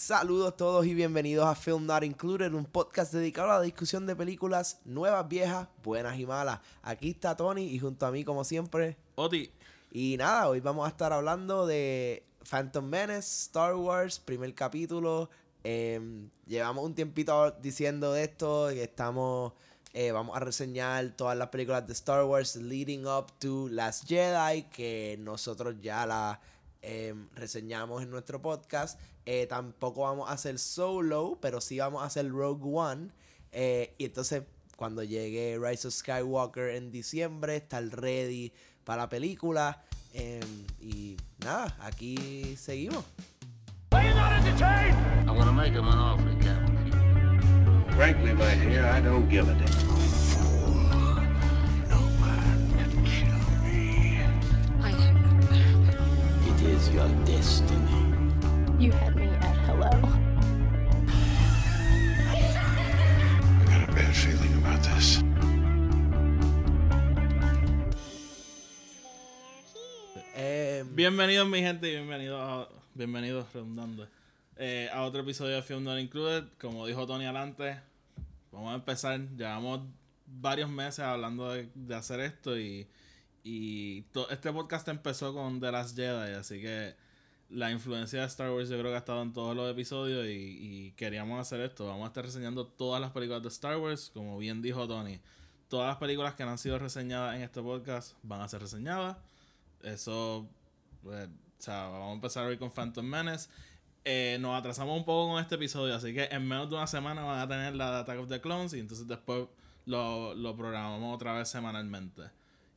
Saludos todos y bienvenidos a Film Not Included, un podcast dedicado a la discusión de películas nuevas, viejas, buenas y malas. Aquí está Tony y junto a mí, como siempre, Oti. Y nada, hoy vamos a estar hablando de Phantom Menace, Star Wars, primer capítulo. Em, llevamos un tiempito diciendo esto, que estamos, eh, vamos a reseñar todas las películas de Star Wars leading up to Last Jedi, que nosotros ya las em, reseñamos en nuestro podcast. Eh, tampoco vamos a hacer solo, pero sí vamos a hacer Rogue One. Eh, y entonces, cuando llegue Rise of Skywalker en diciembre, estar ready para la película. Em, y nada, aquí seguimos. Frankly, my dear, I don't give a damn. Is your destiny. You had me at hello. I got a bad feeling about this. Em, Bienvenidos, mi gente, y bienvenidos, a, bienvenidos redundando, eh, a otro episodio de Film Not Included. Como dijo Tony adelante, vamos a empezar. Llevamos varios meses hablando de, de hacer esto y, y este podcast empezó con The Last Jedi, así que la influencia de Star Wars yo creo que ha estado en todos los episodios y, y queríamos hacer esto. Vamos a estar reseñando todas las películas de Star Wars, como bien dijo Tony. Todas las películas que no han sido reseñadas en este podcast van a ser reseñadas. Eso, pues, o sea, vamos a empezar hoy con Phantom Menace. Eh, nos atrasamos un poco con este episodio, así que en menos de una semana van a tener la de Attack of the Clones y entonces después lo, lo programamos otra vez semanalmente.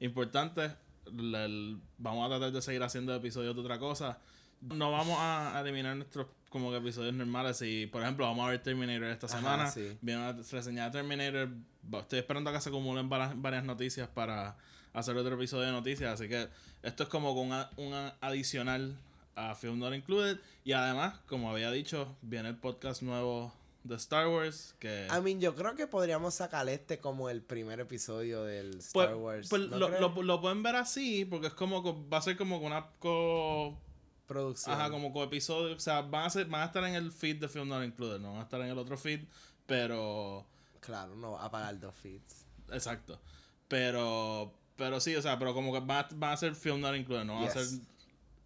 Importante, la- el- vamos a tratar de seguir haciendo episodios de otra cosa. No vamos a eliminar nuestros como que episodios normales. Y, por ejemplo, vamos a ver Terminator esta Ajá, semana. sí. Viene una reseña de Terminator. Estoy esperando a que se acumulen varias, varias noticias para hacer otro episodio de noticias. Así que esto es como con una, una adicional a Film Not Included. Y además, como había dicho, viene el podcast nuevo de Star Wars. Que I mean, yo creo que podríamos sacar este como el primer episodio del pues, Star Wars. pues ¿no lo, lo- lo pueden ver así, porque es como co- va a ser como una co, Producción. ajá, como coepisodio. O sea, van a, ser, van a estar en el feed de Film Not Included, no van a estar en el otro feed, pero. Claro, no va a pagar dos feeds. Exacto. Pero, pero sí, o sea, pero como que van a, van a ser Film Not Included, no van a ser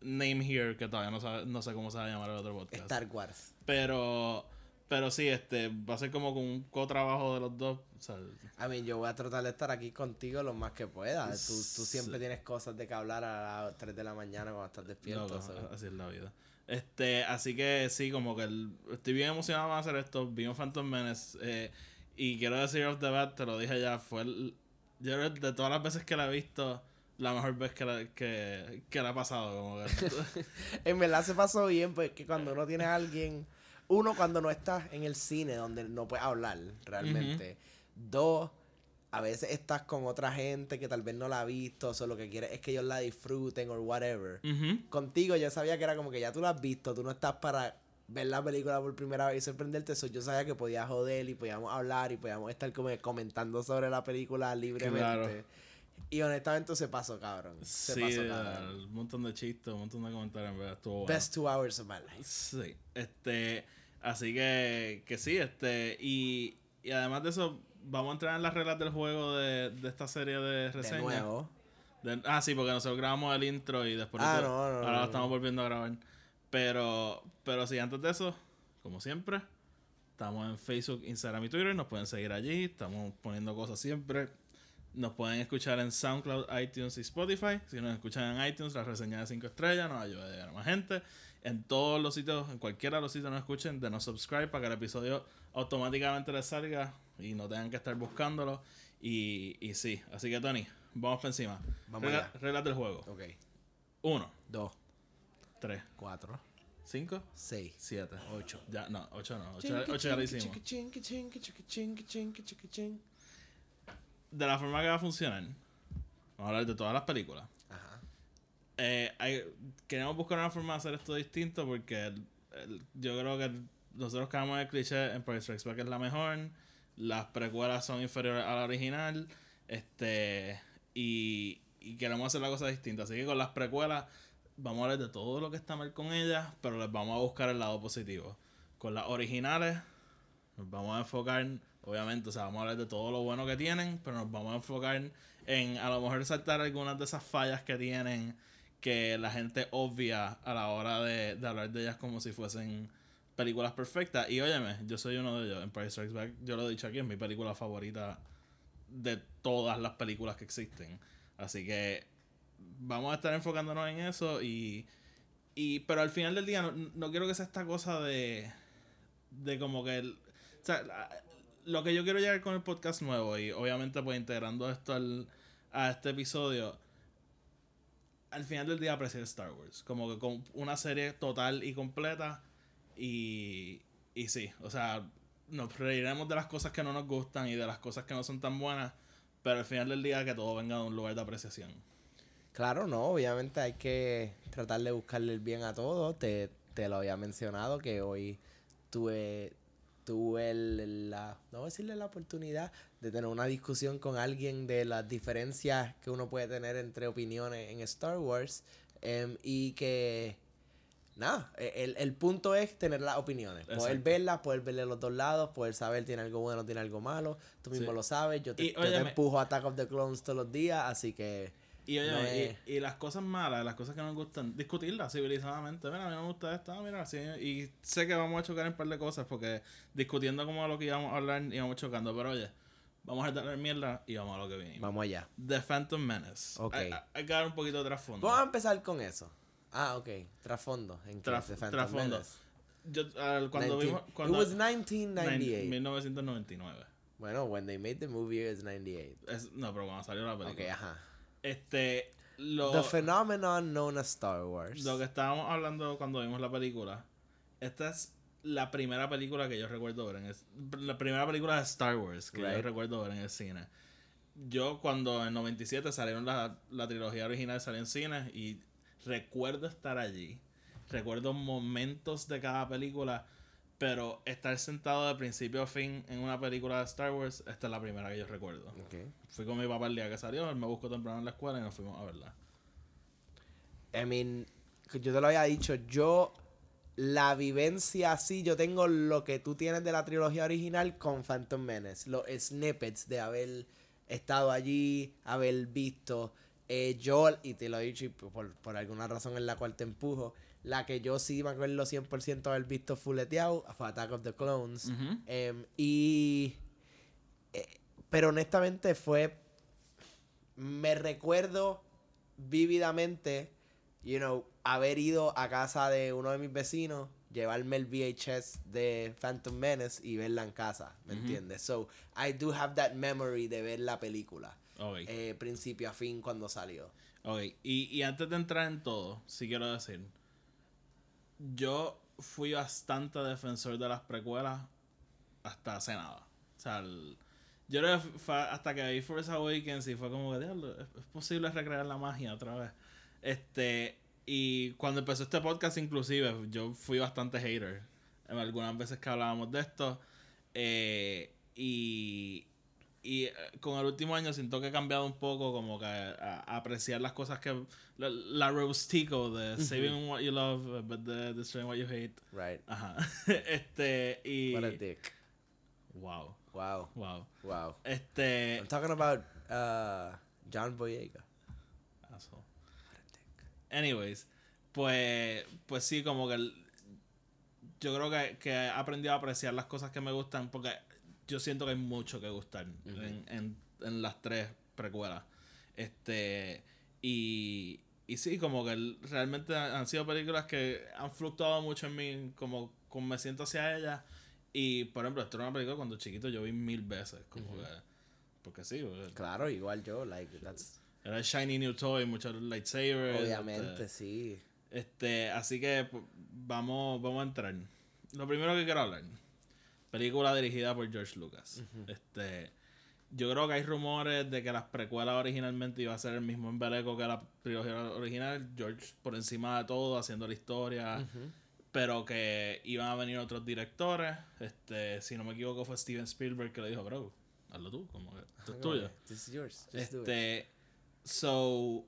Name Here, que todavía no, sabe- no sé cómo se va a llamar el otro podcast. Star Wars. Pero, pero sí, este, va a ser como con un co-trabajo de los dos. O sea, I mean, yo voy a tratar de estar aquí contigo lo más que pueda. Tú, tú siempre tienes cosas de que hablar a las 3 de la mañana cuando estás despierto. loco, so. así es la vida. Este, así que sí, como que el- estoy bien emocionado de hacer esto. Vi un Phantom Menace. eh, y quiero decir off the bat, te lo dije ya, fue el, yo de todas las veces que la he visto, la mejor vez que la, que, que la ha pasado. Como que, En verdad se pasó bien, pues que cuando uno tiene a alguien, uno cuando no estás en el cine donde no puedes hablar realmente. Dos, a veces estás con otra gente que tal vez no la ha visto, o lo que quieres es que ellos la disfruten o whatever. Contigo yo sabía que era como que ya tú la has visto, tú no estás para ver la película por primera vez y sorprenderte, eso yo sabía que podía joder y podíamos hablar y podíamos estar como comentando sobre la película libremente. Claro. Y honestamente se pasó, cabrón. Se Sí, pasó, cabrón. un montón de chistes, un montón de comentarios, en verdad, estuvo bueno. Best two hours of my life. Sí, este, así que, que sí, este, y, y además de eso, vamos a entrar en las reglas del juego de, de esta serie de De reseñas. nuevo. De- ah, sí, porque nosotros grabamos el intro y después Ah, no, no, ahora no, lo estamos volviendo a grabar. Pero, pero sí, antes de eso, como siempre, estamos en Facebook, Instagram y Twitter, nos pueden seguir allí, estamos poniendo cosas siempre. Nos pueden escuchar en SoundCloud, iTunes y Spotify. Si nos escuchan en iTunes, la reseña de 5 estrellas nos ayuda a llegar a más gente. En todos los sitios, en cualquiera de los sitios nos escuchen, denos subscribe para que el episodio automáticamente les salga y no tengan que estar buscándolo. Y, y sí, así que Tony, vamos para encima. Vamos Regla- allá. reglas del juego. Ok. 1, Dos, 3, cuatro, 5, seis, 7. ocho. Ya, no, 8 no. 8 ya lo hicimos. De la forma que va a funcionar, vamos a hablar de todas las películas. Eh, hay- queremos buscar una forma de hacer esto distinto porque yo creo que nosotros en el cliché Empire Strikes Back es la mejor, las precuelas son inferiores a la original, este y, y queremos hacer la cosa distinta. Así que con las precuelas vamos a hablar de todo lo que está mal con ellas, pero les vamos a buscar el lado positivo. con las originales. Nos vamos a enfocar, obviamente, o sea, vamos a hablar de todo lo bueno que tienen, pero nos vamos a enfocar en a lo mejor saltar algunas de esas fallas que tienen que la gente obvia a la hora de, hablar de ellas como si fuesen películas perfectas. Y óyeme, yo soy uno de ellos. Empire Strikes Back, yo lo he dicho aquí, es mi película favorita de todas las películas que existen. Así que vamos a estar enfocándonos en eso y, y pero al final del día no, no quiero que sea esta cosa de de como que el- o sea, lo que yo quiero llegar con el podcast nuevo y obviamente pues integrando esto al, a este episodio al final del día apreciar Star Wars como que con una serie total y completa y y sí, o sea, nos reiremos de las cosas que no nos gustan y de las cosas que no son tan buenas, pero al final del día que todo venga de un lugar de apreciación. Claro, no, obviamente hay que tratar de buscarle el bien a todo. Te, te lo había mencionado que hoy tuve, tuve el- la, no voy a decirle la oportunidad de tener una discusión con alguien de las diferencias que uno puede tener entre opiniones en Star Wars em, y que, nada, e- el, el punto es tener las opiniones, poder verlas, poder verle los dos lados, poder saber tiene algo bueno, tiene algo malo, tú mismo Sí. lo sabes, yo te, Y, yo te empujo a Attack of the Clones todos los días, así que... Y, oye, No y- es- y, las cosas malas, las cosas que no nos gustan, discutirlas civilizadamente. Mira, a mí me gusta esto, ah, mira, así. Y sé que vamos a chocar en un par de cosas porque discutiendo como lo que íbamos a hablar íbamos chocando. Pero oye, vamos a tener mierda y vamos a lo que vinimos. Vamos allá. The Phantom Menace. Ok. Hay, hay que dar un poquito de trasfondo. Vamos a empezar con eso. Ah, ok. Trasfondo. ¿En qué? Traf- The Phantom trasfondo. Menace. Yo, ah, cuando 19 vimos. Cuando, It was Nine- 1998. 1999. Bueno, when they made the movie it was 98. Es- no, pero cuando salió la Ok, película. ajá. Este. Lo, The phenomenon known as Star Wars. Lo que estábamos hablando cuando vimos la película, esta es la primera película que yo recuerdo ver en el, la primera película de Star Wars que yo recuerdo ver en el cine. Yo cuando en 97 salieron la, la trilogía original salió en cine y recuerdo estar allí. Recuerdo momentos de cada película, pero estar sentado de principio a fin en una película de Star Wars, esta es la primera que yo recuerdo. Fui con mi papá el día que salió, él me buscó temprano en la escuela y nos fuimos a verla. I mean, yo te lo había dicho, yo la vivencia así, yo tengo lo que tú tienes de la trilogía original con Phantom Menace, los snippets de haber estado allí, haber visto. Eh, yo, y te lo he dicho y por, por alguna razón en la cual te empujo, la que yo sí me acuerdo 100% haber visto fuleteado fue Attack of the Clones. Em, y. eh, pero honestamente fue. Me recuerdo vívidamente, you know, haber ido a casa de uno de mis vecinos, llevarme el VHS de Phantom Menace y verla en casa, ¿me entiendes? So, I do have that memory de ver la película, Ok. eh, principio a fin cuando salió. Ok, y, y antes de entrar en todo, sí quiero decir, yo fui bastante defensor de las precuelas hasta hace nada. O sea, yo creo que fue hasta que vi Force Awakens y fue como que, es posible recrear la magia otra vez. Este, y cuando empezó este podcast inclusive, yo fui bastante hater. En algunas veces que hablábamos de esto. eh, y, y eh, con el último año siento que he cambiado un poco como que a, a apreciar las cosas que... La, la robustico de saving what you love but the, destroying what you hate. Right. Ajá. este, y... What a dick. Wow, Wow. wow. Wow. Este... I'm talking about uh, John Boyega. Asshole. Anyways, pues, pues sí, como que el- yo creo que, que he aprendido a apreciar las cosas que me gustan porque yo siento que hay mucho que gustar en, en, en las tres precuelas. Este, y, y sí, como que realmente han sido películas que han fluctuado mucho en mí, como, como me siento hacia ellas. Y por ejemplo, esto era una película cuando chiquito yo vi mil veces, como que, porque sí, porque Claro, igual yo, like, that's... era shiny new toy, muchos lightsabers. Obviamente, este, sí. este, así que pues, vamos, vamos a entrar. Lo primero que quiero hablar. Película dirigida por George Lucas. Este, yo creo que hay rumores de que las precuelas originalmente iba a ser el mismo embeleco que la trilogía original. George por encima de todo, haciendo la historia. Pero que iban a venir otros directores. Este, si no me equivoco, fue Steven Spielberg que le dijo, bro, hazlo tú, como que esto es tuyo. This is yours. Just. Este, so,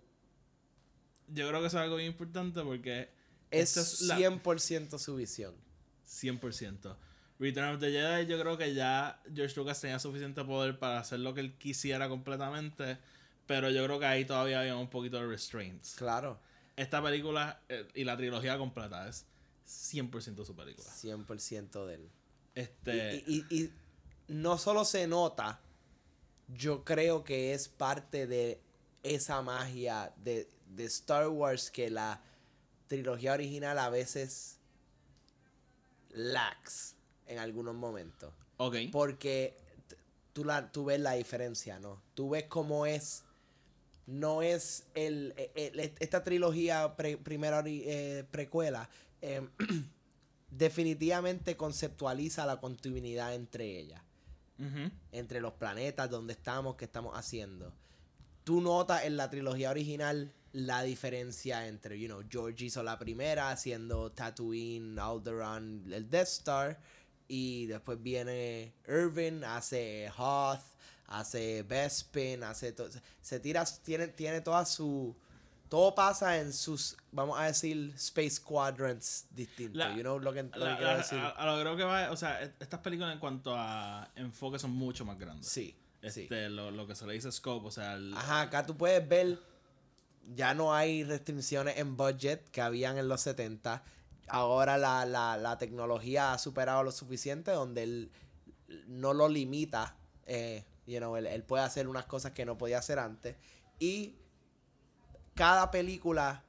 yo creo que eso es algo bien importante porque Es esta es la- 100% su visión. 100%. Return of the Jedi yo creo que ya George Lucas tenía suficiente poder para hacer lo que él quisiera completamente, pero yo creo que ahí todavía había un poquito de restraints. Claro, Esta película eh, y la trilogía completa es 100% su película. 100% de él. Este, Y, y- y no solo se nota, yo creo que es parte de esa magia de, de Star Wars que la trilogía original a veces lacks en algunos momentos. ok. Porque tú, la, tú ves la diferencia, ¿no? Tú ves cómo es. No es el. el- el- esta trilogía pre- primera eh, precuela. eh, definitivamente conceptualiza la continuidad entre ellas. Entre los planetas, donde estamos, qué estamos haciendo. Tú notas en la trilogía original la diferencia entre, you know, George hizo la primera haciendo Tatooine, Alderaan, el Death Star. Y después viene Irvin, hace Hoth, hace Bespin, hace todo. Se tira, tiene, tiene toda su. Todo pasa en sus, vamos a decir, space quadrants distintos. La- you know lo que, lo que La- quiero la- decir? a, a lo que creo que va, o sea, e- estas películas en cuanto a enfoque son mucho más grandes. sí, sí. Este, lo, lo que se le dice scope, o sea, el- Ajá, acá tú puedes ver, ya no hay restricciones en budget que habían en los 70. Ahora la, la, la tecnología ha superado lo suficiente donde él no lo limita. Eh, you know, él, él puede hacer unas cosas que no podía hacer antes. Y cada película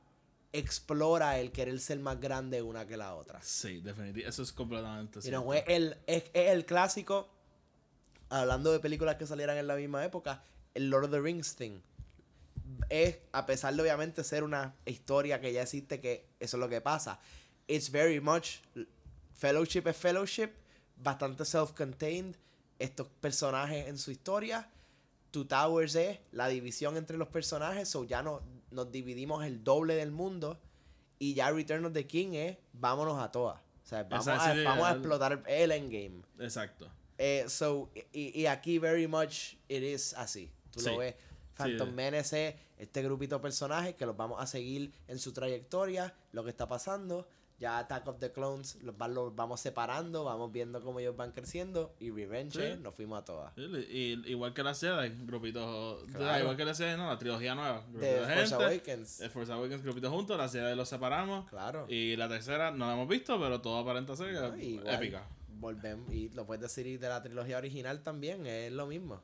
explora el querer ser más grande una que la otra. sí, definitivamente, eso es completamente You know, es, el, es, es el clásico, hablando de películas que salieran en la misma época, el Lord of the Rings thing. Es, a pesar de obviamente ser una historia que ya existe, que eso es lo que pasa. It's very much, Fellowship es Fellowship, bastante self-contained, estos personajes en su historia. Two Towers es la división entre los personajes, so ya no, nos dividimos el doble del mundo. Y ya Return of the King es vámonos a todas. O sea, vamos, a, sí, sí, vamos a el- explotar el endgame. Exacto. Eh, so, y, y aquí very much it is así. Tú Sí. lo ves. Phantom Sí. Menace es este grupito de personajes que los vamos a seguir en su trayectoria, lo que está pasando. Ya Attack of the Clones los, los vamos separando, vamos viendo cómo ellos van creciendo. Y Revenge, Sí. nos fuimos a todas. Sí, Y, igual que la Jedi, grupitos. Claro. Igual que la Jedi, no, la trilogía nueva. De Force gente, Awakens. El Force Awakens, grupitos juntos, la Jedi los separamos. Claro. Y la tercera no la hemos visto, pero todo aparenta ser épica. Volvemos, y lo puedes decir de la trilogía original también, es lo mismo.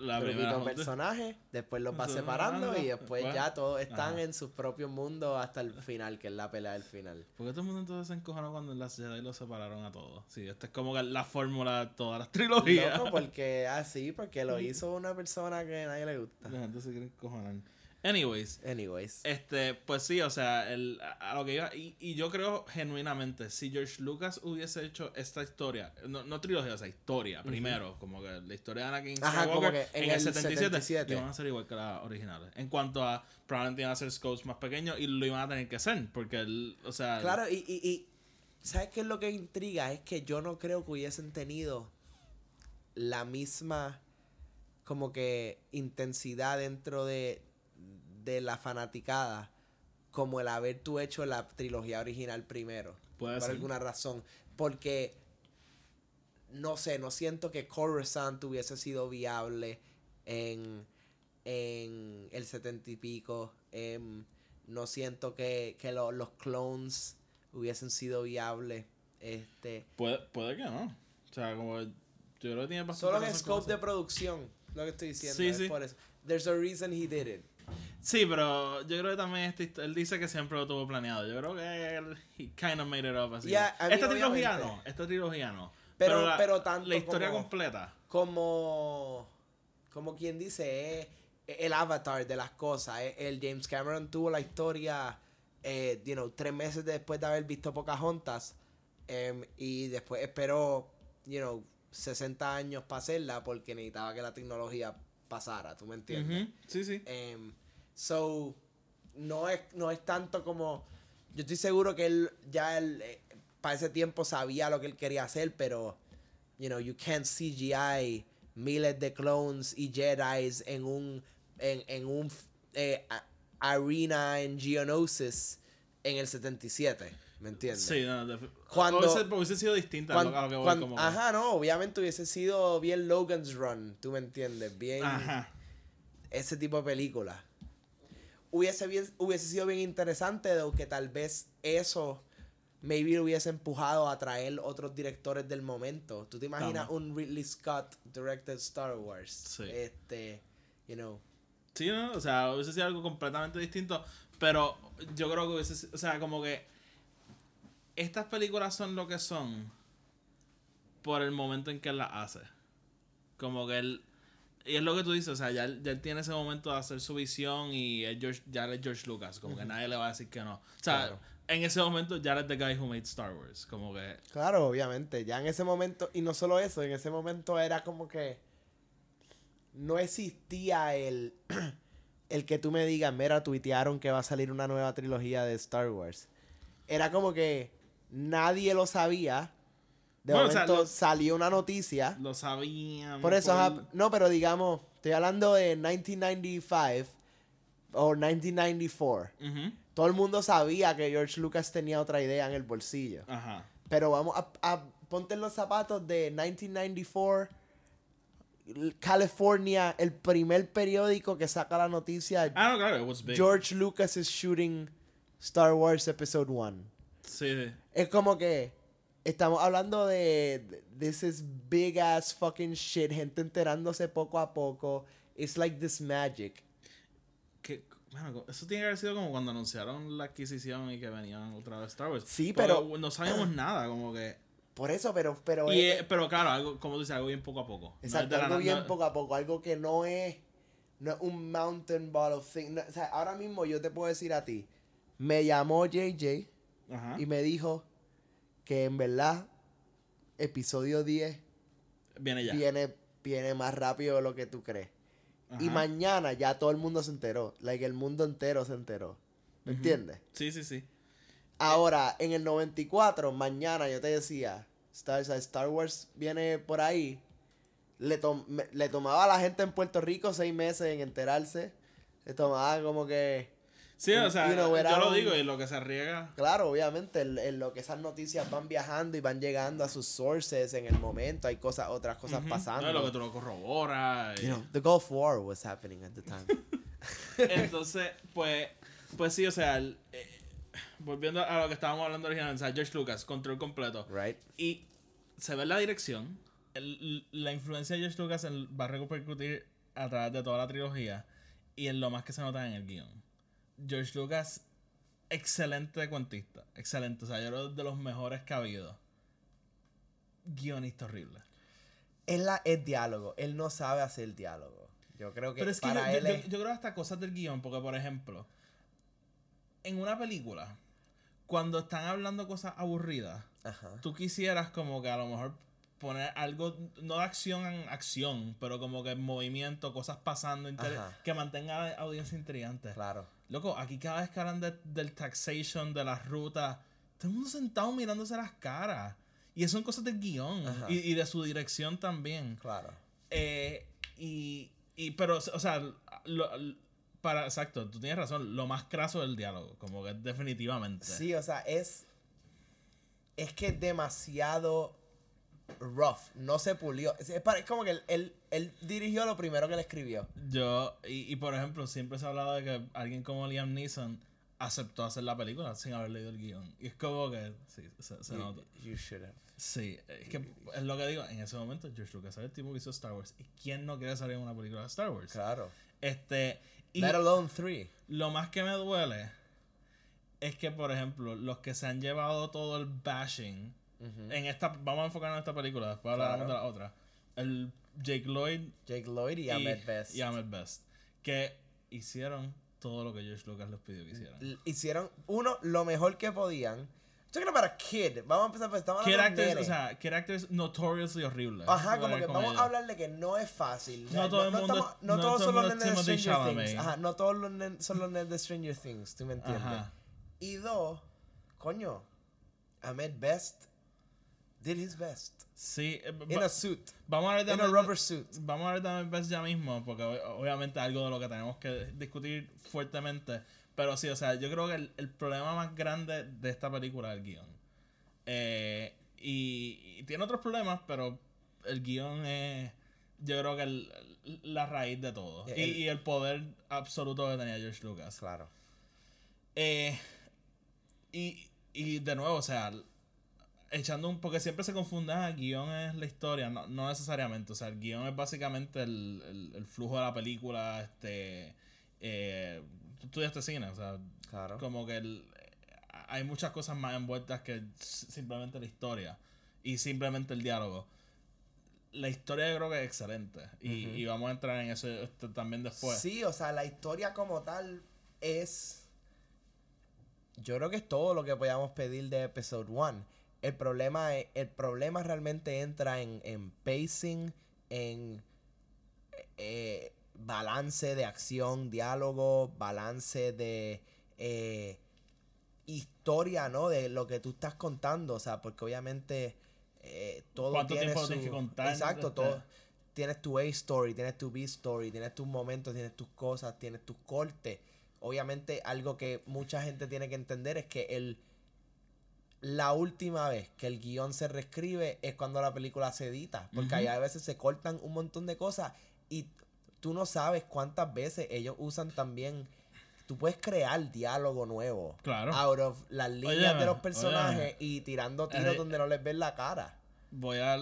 La grupito primera de junta- personajes, después los va Se separando y después después- ya todos están Ajá. en sus propios mundos hasta el final, que es la pelea del final. ¿Por qué todo el mundo entonces se encojonó cuando en la Jedi los separaron a todos? Sí, esta es como la fórmula de todas las trilogías. Loco, porque así, porque lo hizo una persona que a nadie le gusta. La gente se quiere encojonar. Anyways, Anyways. este, pues sí, o sea, el, a lo que iba, y, y yo creo genuinamente, si George Lucas hubiese hecho esta historia, no, no trilogía, o sea, historia, primero, como que la historia de Anakin Ajá, como que en en, el el 77, 77. iban a ser igual que las originales. En cuanto a, probablemente iban a ser scopes más pequeños y lo iban a tener que hacer, porque, el, o sea... Claro, y, y, y ¿sabes qué es lo que intriga? Es que yo no creo que hubiesen tenido la misma como que intensidad dentro de, de la fanaticada como el haber tú hecho la trilogía original primero. Puede por ser. alguna razón. Porque no sé, no siento que Coruscant hubiese sido viable en, en el setenta y pico. Em, no siento que, que lo- los clones hubiesen sido viables. Este, Puede, puede que no. O sea, como... Yo creo que tiene bastante solo con scope eso. de producción, lo que estoy diciendo. Sí, es sí. por eso. There's a reason he did it. Sí, pero yo creo que también este, él dice que siempre lo tuvo planeado. Yo creo que él he kind of made it up así. Yeah, esta trilogía no, esta trilogía no. Pero- la, pero tanto la historia como- completa. como como quien dice es el avatar de las cosas el James Cameron tuvo la historia eh, you know, tres meses después de haber visto Pocahontas em, y después esperó you know 60 años para hacerla porque necesitaba que la tecnología pasara tú me entiendes Ujú, Sí, sí. Em, so, no es, no es tanto como. Yo estoy seguro que él ya él, eh, para ese tiempo sabía lo que él quería hacer, pero. You know, you can't CGI miles de clones y Jedi's en un. En, en un. eh, arena en Geonosis en el 77. ¿Me entiendes? Sí, no, Cuando- hubiese, hubiese sido distinta a Cuan- lo- a lo que voy cuan- como ajá, no, obviamente hubiese sido bien Logan's Run, tú me entiendes, bien Ajá. ese tipo de película. Hubiese, bien- hubiese sido bien interesante de que tal vez eso maybe lo hubiese empujado a traer otros directores del momento. ¿Tú te imaginas un Ridley Scott directed Star Wars? Sí. Este, you know. Sí, no, o sea, hubiese sido algo completamente distinto, pero yo creo que hubiese, o sea, como que estas películas son lo que son por el momento en que él las hace. Como que él, y es lo que tú dices, o sea, ya, él- ya él tiene ese momento de hacer su visión y es George, ya es George Lucas, como que nadie le va a decir que no. O sea, Claro. en ese momento ya él es the guy who made Star Wars, como que... Claro, obviamente. Ya en ese momento, y no solo eso, en ese momento era como que no existía el, el que tú me digas, mira, tuitearon que va a salir una nueva trilogía de Star Wars. Era como que nadie lo sabía. De Bueno, o sea, momento lo- salió una noticia. Lo sabían. Por eso, por- no, pero digamos, estoy hablando de 1995 o 1994. Ujú, Todo el mundo sabía que George Lucas tenía otra idea en el bolsillo. Ajá. Pero vamos a, a- ponte en los zapatos de 1994. L- California, el primer periódico que saca la noticia. Ah, no, claro, big. George Lucas is shooting Star Wars Episode 1. Sí, sí. Es como que estamos hablando de de- this is big ass fucking shit, gente enterándose poco a poco. It's like this magic. que, bueno, eso tiene que haber sido como cuando anunciaron la adquisición y que venían otra vez Star Wars. Sí, pero- no sabíamos nada, como que. Por eso, pero pero Y, es- eh, pero claro, algo, como tú dices, algo bien poco a poco. Exacto, algo bien no- poco a poco, algo que no es, no es un mountain ball of thing. no, o sea, ahora mismo yo te puedo decir a ti, me llamó JJ Ajá. y me dijo que en verdad episodio 10 Viene ya. viene, viene más rápido de lo que tú crees. Y mañana ya todo el mundo se enteró, like el mundo entero se enteró. ¿Me entiendes? Sí, sí, sí. Ahora, en el 94, mañana yo te decía, Star, Star Wars viene por ahí. Le, me- le tomaba a la gente en Puerto Rico seis meses en enterarse. Le tomaba como que... Sí, o sea, You know, yo lo digo y lo que se riega. Claro, obviamente, en, en lo que esas noticias van viajando y van llegando a sus sources en el momento, hay cosas, otras cosas pasando. No, lo que tú lo corroboras. y- You know, the Gulf War was happening at the time. Entonces, pues, pues sí, o sea, el- eh, volviendo a lo que estábamos hablando originalmente, o sea, George Lucas, control completo. right? Y se ve la dirección. el- la influencia de George Lucas va a repercutir a través de toda la trilogía. Y en lo más que se nota en el guion. George Lucas, excelente cuentista. Excelente. O sea, yo creo de los mejores que ha habido. Guionista horrible. Es, la, es diálogo. Él no sabe hacer diálogo. Yo creo que Pero es que para yo, él yo- es... yo creo hasta cosas del guion, porque por ejemplo, en una película, cuando están hablando cosas aburridas, Ajá. tú quisieras como que a lo mejor poner algo, no de acción en acción, pero como que movimiento, cosas pasando, que mantenga a la audiencia intrigante. Claro. Loco, aquí cada vez que hablan de- del taxation, de las rutas, todo el mundo sentado mirándose las caras. Y eso son cosas del guion y, y de su dirección también. Claro. Eh, y, y, pero, o sea, lo- para, exacto, tú tienes razón, lo más craso del diálogo, como que definitivamente. Sí, o sea, es. Es que es demasiado rough. No se pulió. Es, es pare- es como que él, él dirigió lo primero que le escribió. Yo, y, y por ejemplo, siempre se ha hablado de que alguien como Liam Neeson aceptó hacer la película sin haber leído el guion. Y es como que, sí, se, se You- nota. you should have. Sí, es que es lo que digo, en ese momento George Lucas era el tipo que hizo Star Wars. ¿Y quién no quiere salir en una película de Star Wars? Claro. Este, y Let alone three. lo más que me duele es que, por ejemplo, los que se han llevado todo el bashing en esta, vamos a enfocarnos en esta película, después hablaremos Claro. de la otra. El Jake Lloyd Jake Lloyd y Ahmed Best. y Ahmed Best, que hicieron todo lo que George Lucas les pidió que hicieran. Hicieron, uno, lo mejor que podían. Talking about a kid. Vamos a empezar, pues estamos Kid actors, o sea, kid actors notoriously horribles. Ajá, como que vamos a hablar de que no es fácil. No todo el mundo- estamos- no no todos todo son los nenes de Stranger Things. Ajá, no todos los son los nenes de Stranger Things, ¿tú me entiendes? Ajá. Y dos, coño, Ahmed Best did his best. Sí, eh, In a suit. vamos a hablar de In a rubber suit. Vamos a de Ahmed Best ya mismo, porque ob- obviamente es algo de lo que tenemos que discutir fuertemente. Pero sí, o sea, yo creo que el, el problema más grande de esta película es el guion. Eh, y, y tiene otros problemas, pero el guion es, yo creo que el- la raíz de todo. El- y, y el poder absoluto que tenía George Lucas. Claro. Eh, y, y de nuevo, o sea, echando un. Porque siempre se confunde, ah, el guion es la historia. No, no necesariamente. O sea, el guion es básicamente el, el, el flujo de la película. Este. Eh, tú estudiaste cine, o sea, Claro. como que el- hay muchas cosas más envueltas que simplemente la historia y simplemente el diálogo. La historia yo creo que es excelente y, y vamos a entrar en eso este, también después. Sí, o sea, la historia como tal es. Yo creo que es todo lo que podíamos pedir de Episode 1. El problema, es- el problema realmente entra en, en pacing, en eh, balance de acción, diálogo, balance de eh, historia, ¿no? De lo que tú estás contando, o sea, porque obviamente eh, todo ¿Cuánto tiene tiempo su... tienes que contar? Exacto, todo. Tienes tu A-story, tienes tu B-story, tienes tus momentos, tienes tus cosas, tienes tus cortes. Obviamente algo que mucha gente tiene que entender es que el la última vez que el guion se reescribe es cuando la película se edita. Porque Ujú. ahí a veces se cortan un montón de cosas y tú no sabes cuántas veces ellos usan también. Tú puedes crear diálogo nuevo. Claro. Out of las líneas Óyeme, de los personajes óyeme. y tirando tiros Eh, donde no les ves la cara. Voy a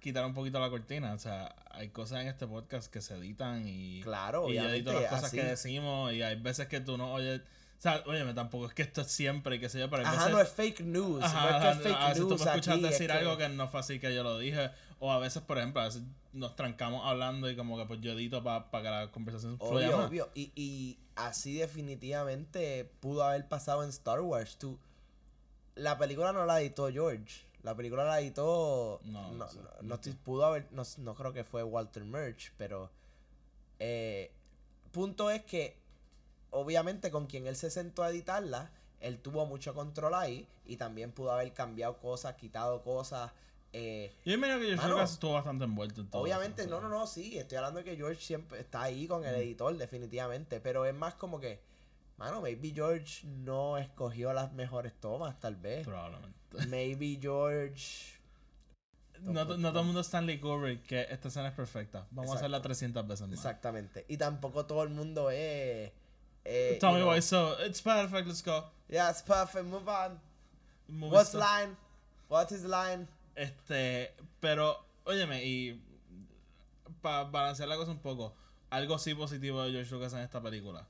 quitar un poquito la cortina. O sea, hay cosas en este podcast que se editan y. Claro, y yo edito las cosas así. que decimos y hay veces que tú no oyes. Sea, óyeme, tampoco es que esto es siempre, qué sé yo, pero Ajá, veces. no es fake news. Ajá, no es que es fake a veces tú me escuchas aquí, decir algo que no fue así que yo lo dije. O a veces, por ejemplo, a veces nos trancamos hablando y como que pues yo edito para que la conversación fluya Obvio, más. obvio. Y, y así definitivamente pudo haber pasado en Star Wars. Tú, la película no la editó George. La película la editó. No, No, no no, sé, no no estoy- pudo haber. No, no creo que fue Walter Murch, pero. Eh, punto es que. Obviamente, con quien él se sentó a editarla, él tuvo mucho control ahí. Y también pudo haber cambiado cosas, quitado cosas. eh, Yo imagino que George Lucas estuvo bastante envuelto en todo Obviamente, eso, no, no, no, sí, estoy hablando de que George siempre está ahí con el editor, definitivamente, pero es más como que, mano, maybe George no escogió las mejores tomas, tal vez. Probablemente. Maybe George... No, no todo el mundo es Stanley Kubrick, que esta escena es perfecta. Vamos a hacerla Exacto. 300 veces más. Exactamente. Y tampoco todo el mundo es... Eh, Tell me know, why so. It's perfect, let's go. Yeah, it's perfect, move on. What's stuff. line? What is line? Este, pero, óyeme, y para balancear la cosa un poco, algo sí positivo de George Lucas en esta película.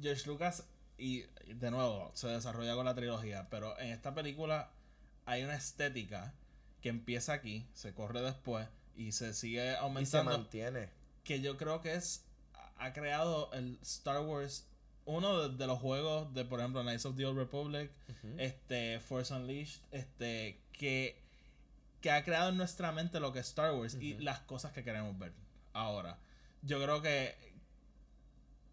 George Lucas, y de nuevo, se desarrolla con la trilogía, pero en esta película hay una estética que empieza aquí, se corre después y se sigue Y se aumentando. mantiene. que yo creo que es ha creado el Star Wars uno de, de los juegos de por ejemplo Knights of the Old Republic este Force Unleashed este que que ha creado en nuestra mente lo que es Star Wars y las cosas que queremos ver ahora yo creo que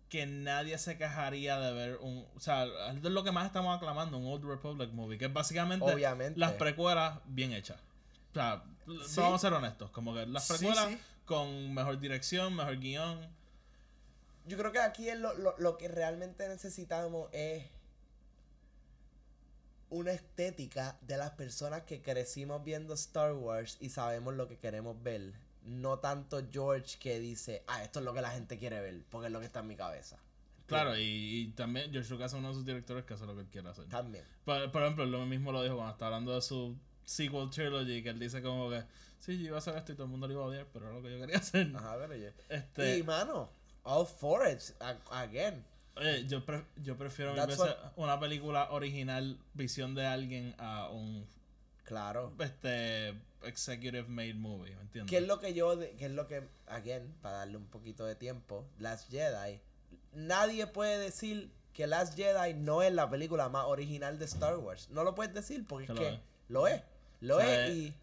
que nadie se quejaría de ver un o sea es lo que más estamos aclamando un Old Republic movie que es básicamente Obviamente. las precuelas bien hechas o sea Sí. vamos a ser honestos como que las Sí, precuelas sí. con mejor dirección, mejor guion. Yo creo que aquí es lo, lo, lo que realmente necesitamos es una estética de las personas que crecimos viendo Star Wars y sabemos lo que queremos ver. No tanto George que dice, ah, esto es lo que la gente quiere ver, porque es lo que está en mi cabeza. Claro, y, y también George Lucas es uno de sus directores que hace lo que quiere hacer. También. Por, por ejemplo, lo mismo lo dijo cuando estaba hablando de su sequel trilogy, que él dice como que, sí, yo iba a hacer esto y todo el mundo lo iba a odiar, pero era lo que yo quería hacer. Ajá, pero yo. Este, Y mano, all for it, again. oye, yo, pre- yo prefiero mil una película original, visión de alguien, a un Claro. este executive made movie, ¿me entiendes? ¿Qué es lo que yo, qué es lo que, again, para darle un poquito de tiempo, Last Jedi, nadie puede decir que Last Jedi no es la película más original de Star Wars. No lo puedes decir porque Que es lo que es. lo es. Lo O sea, es y,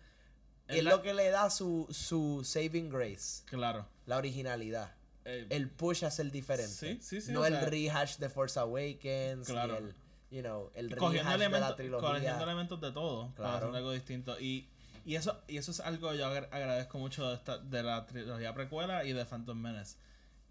es lo que le da su, su saving grace, Claro. la originalidad. Eh, El push a ser diferente. Sí, sí, sí, No el sea- rehash de Force Awakens, Claro. ni el, you know, el cogiendo rehash de la trilogía. cogiendo elementos de todo para Claro. hacer algo distinto y, y eso y eso es algo que yo agra- agradezco mucho de, esta, de la trilogía precuela y de Phantom Menace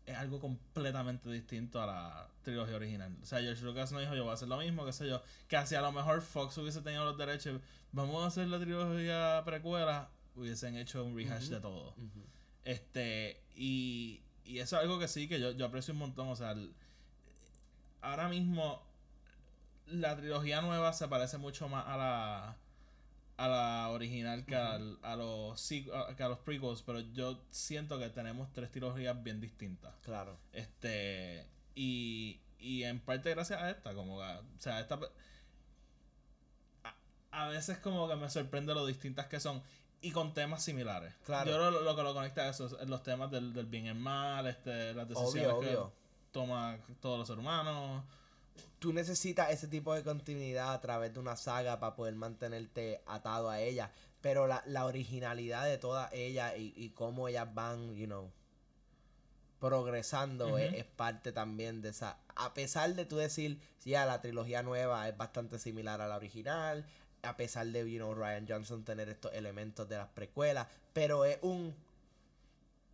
es algo completamente distinto a la trilogía original. O sea, George Lucas no dijo yo voy a hacer lo mismo, qué sé yo. Que si a lo mejor Fox hubiese tenido los derechos, vamos a hacer la trilogía precuela, hubiesen hecho un rehash de todo. Este, y, y eso es algo que sí, que yo, yo aprecio un montón. O sea, el- ahora mismo la trilogía nueva se parece mucho más a la a la original que, al- a los a- que a los prequels, pero yo siento que tenemos tres trilogías bien distintas. Claro. Este y, y en parte gracias a esta, como que, o sea, esta a, a veces como que me sorprende lo distintas que son y con temas similares. Claro. Yo lo, lo que lo conecta a eso es los temas del, del bien y el mal, este, las decisiones Obvio, que toma todos los seres humanos. Tú necesitas ese tipo de continuidad a través de una saga para poder mantenerte atado a ella. Pero la, la originalidad de todas ellas y, y cómo ellas van, you know, progresando es parte también de esa. A pesar de tú decir, ya la trilogía nueva es bastante similar a la original, a pesar de, you know, Ryan Johnson tener estos elementos de las precuelas, pero es un.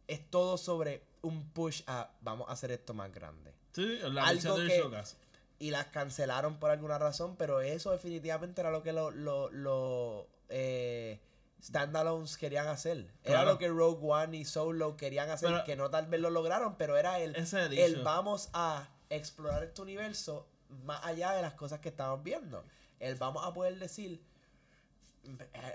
Es todo sobre un push a vamos a hacer esto más grande Sí, la Algo que- y las cancelaron por alguna razón, pero eso definitivamente era lo que los lo, lo, eh, standalones querían hacer. Era lo que Rogue One y Solo querían hacer, Pero- que no tal vez lo lograron, pero era el, el vamos a explorar este universo más allá de las cosas que estamos viendo. El vamos a poder decir,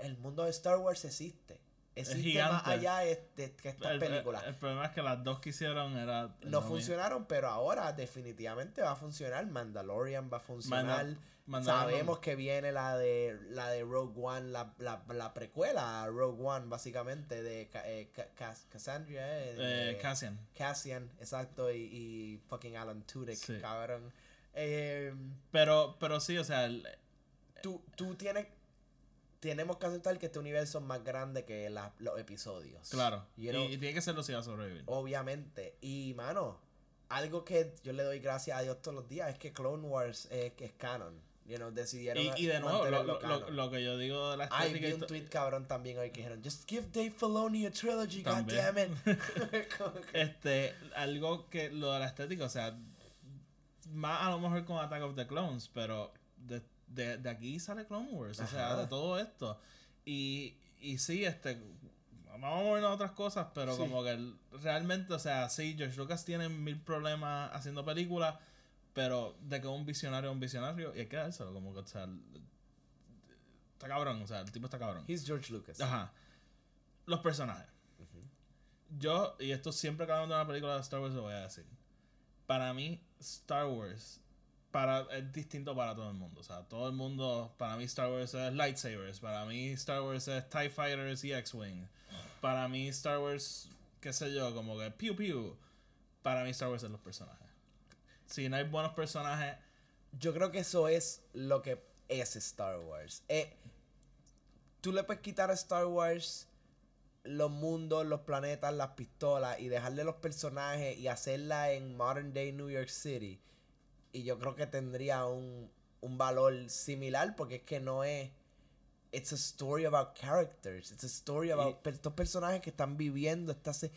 el mundo de Star Wars existe. Existe más gigante. allá de que estas El, el- películas el problema es que las dos que hicieron era no mismo. funcionaron, pero ahora definitivamente va a funcionar. Mandalorian va a funcionar. Sabemos que viene la de la de Rogue One, la, la, la precuela a Rogue One, básicamente, de eh, Ca- Cas- Cassandra. eh, Eh, Cassian. Cassian, exacto, y, y fucking Alan Tudyk, Sí. cabrón. Eh, Pero, pero sí, o sea, tú, tú tienes. Tenemos que aceptar que este universo es más grande que la- los episodios. claro. You know, y, y tiene que serlo si va a sobrevivir. Obviamente. Y, mano, algo que yo le doy gracias a Dios todos los días es que Clone Wars es, que es canon. You know, decidieron y, y de nuevo, lo, lo, lo- lo que yo digo de la Ay, estética. vi un tweet cabrón también hoy que dijeron, just give Dave Filoni a trilogy, goddammit. Este, algo que lo de la estética, o sea, más a lo mejor con Attack of the Clones, pero de, de, de aquí sale Clone Wars, o sea, de todo esto. Y, y sí, este, vamos a movernos a otras cosas, pero Sí. como que realmente, o sea, sí, George Lucas tiene mil problemas haciendo películas, pero de que un visionario es un visionario, y hay que dárselo, como que, o sea, está cabrón, o sea, el tipo está cabrón. He's George Lucas. Ajá. Los personajes. Yo, y esto siempre que hablamos de una película de Star Wars lo voy a decir. Para mí, Star Wars para, es distinto para todo el mundo. O sea, todo el mundo, para mí Star Wars es lightsabers. Para mí Star Wars es TIE Fighters y X-Wing. Para mí Star Wars, qué sé yo, como que pew pew. Para mí Star Wars es los personajes. Si no hay buenos personajes, Yo creo que eso es lo que es Star Wars. Eh, tú le puedes quitar a Star Wars los mundos, los planetas, las pistolas y dejarle los personajes y hacerla en modern day New York City. Y yo creo que tendría un, un valor similar porque es que no es... It's a story about characters. It's a story about per- estos personajes que están viviendo, estas eh,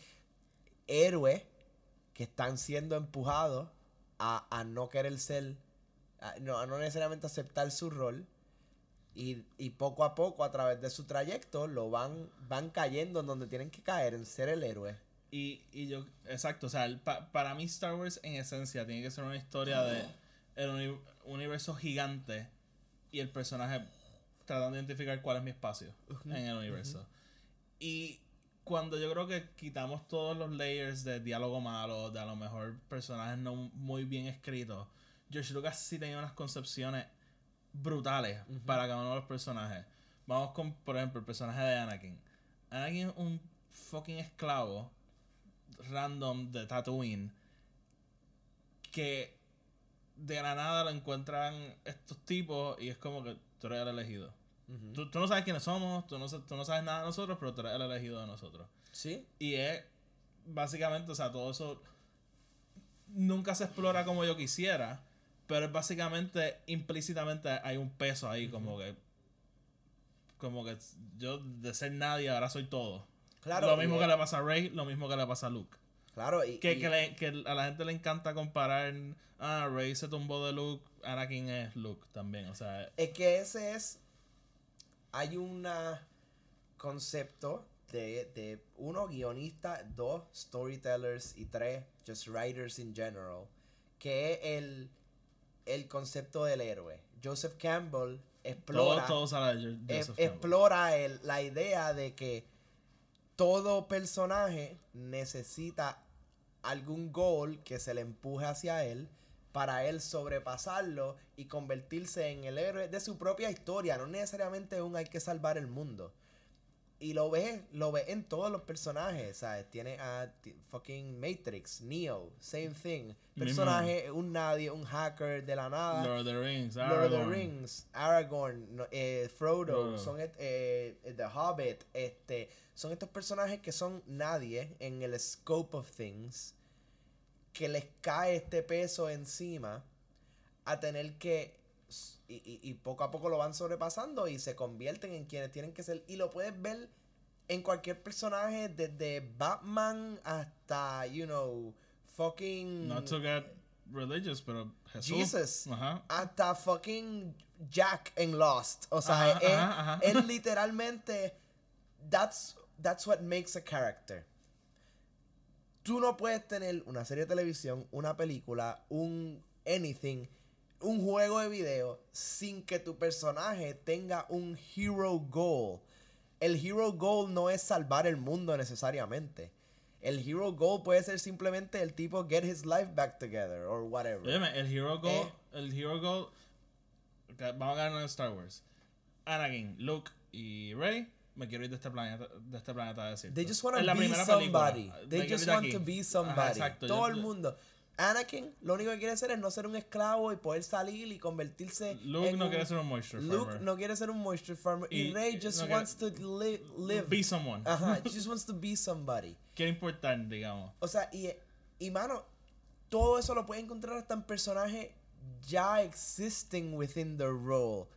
héroes que están siendo empujados a, a no querer ser, a no, a no necesariamente aceptar su rol. Y, y poco a poco, a través de su trayecto, lo van, van cayendo en donde tienen que caer, en ser el héroe. Y, y yo, exacto, o sea, el- pa- para mí Star Wars en esencia tiene que ser una historia de el uni- universo gigante y el personaje tratando de identificar cuál es mi espacio en el universo. Y cuando yo creo que quitamos todos los layers de diálogo malo, de a lo mejor personajes no muy bien escritos, George Lucas sí tenía unas concepciones brutales para cada uno de los personajes. Vamos con, por ejemplo, el personaje de Anakin. Anakin es un fucking esclavo random de Tatooine que de la nada lo encuentran estos tipos y es como que tú eres el elegido. tú, tú no sabes quiénes somos, tú no, tú no sabes nada de nosotros, pero tú eres el elegido de nosotros. ¿Sí? Y es básicamente, o sea, todo eso nunca se explora como yo quisiera, pero es básicamente implícitamente hay un peso ahí, como que como que yo de ser nadie ahora soy todo. Claro. lo mismo que le pasa a Rey, lo mismo que le pasa a Luke. Claro, y, Que, y- que, le- que a la gente le encanta comparar. Ah, Rey se tumbó de Luke. Anakin es Luke también. O sea, es que ese es. Hay un concepto de, de uno, guionista, dos, storytellers y tres, just writers in general, que es el, el concepto del héroe. Joseph Campbell explora. todo sale de Jo- e- Campbell. explora el- la idea de que todo personaje necesita algún goal que se le empuje hacia él para él sobrepasarlo y convertirse en el héroe de su propia historia. No necesariamente un hay que salvar el mundo. Y lo ves, lo ves en todos los personajes, ¿sabes? Tiene a fucking Matrix, Neo, same thing. Personaje, un nadie, un hacker de la nada. Lord of the Rings, Lord of the Aragorn. Rings, Aragorn, no- eh, Frodo, son eh, eh, The Hobbit, este, son estos personajes que son nadie en el scope of things, que les cae este peso encima a tener que y, y- y poco a poco lo van sobrepasando y se convierten en quienes tienen que ser y lo puedes ver en cualquier personaje desde Batman hasta you know fucking Not to get religious, pero Jesús. Jesus. Ajá. hasta fucking Jack en Lost. O sea, Ajá, él literalmente. That's, that's what makes a character. Tú no puedes tener una serie de televisión, una película, un anything, un juego de video sin que tu personaje tenga un hero goal. El hero goal no es salvar el mundo necesariamente. El hero goal puede ser simplemente el tipo get his life back together or whatever. El Hero Goal. Eh. El Hero Goal. Vamos a ganar en Star Wars. Anakin, Luke y Rey. Me quiero ir de este planeta, de este planeta a decir. They just want to la be película. somebody. Me They just want aquí. to be Ajá, somebody. exacto. Todo Yo- el mundo. Anakin lo único que quiere hacer es no ser un esclavo y poder salir y convertirse Luke en no un- quiere ser un moisture Luke farmer. no quiere ser un moisture farmer y, Y- Rey just no quiere- wants to li- live. Be someone. Ajá, just wants to be somebody. Quiere importar, digamos. O sea, y, y mano, todo eso lo puedes encontrar hasta en personajes ya existing within the role.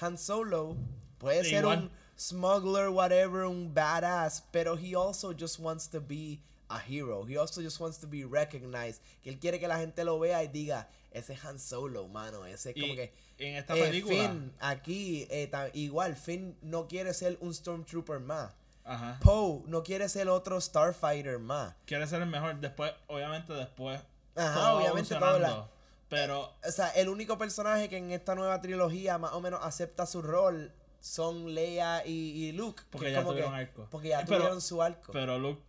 Han Solo puede ser Igual. un smuggler, whatever, un badass, pero he also just wants to be a hero. He also just wants to be recognized. Que él quiere que la gente lo vea y diga, ese es Han Solo, mano. Ese es como Y que... en esta eh, película. Finn, aquí, eh, ta- igual, Finn no quiere ser un Stormtrooper más. Ajá. Poe no quiere ser otro Starfighter más. Quiere ser el mejor. Después, obviamente, después. Ajá, todo obviamente todo la- Pero. O sea, el único personaje que en esta nueva trilogía más o menos acepta su rol son Leia y, y Luke. que Porque ya tuvieron que- arco. Porque ya Pero- tuvieron su arco. Pero Luke.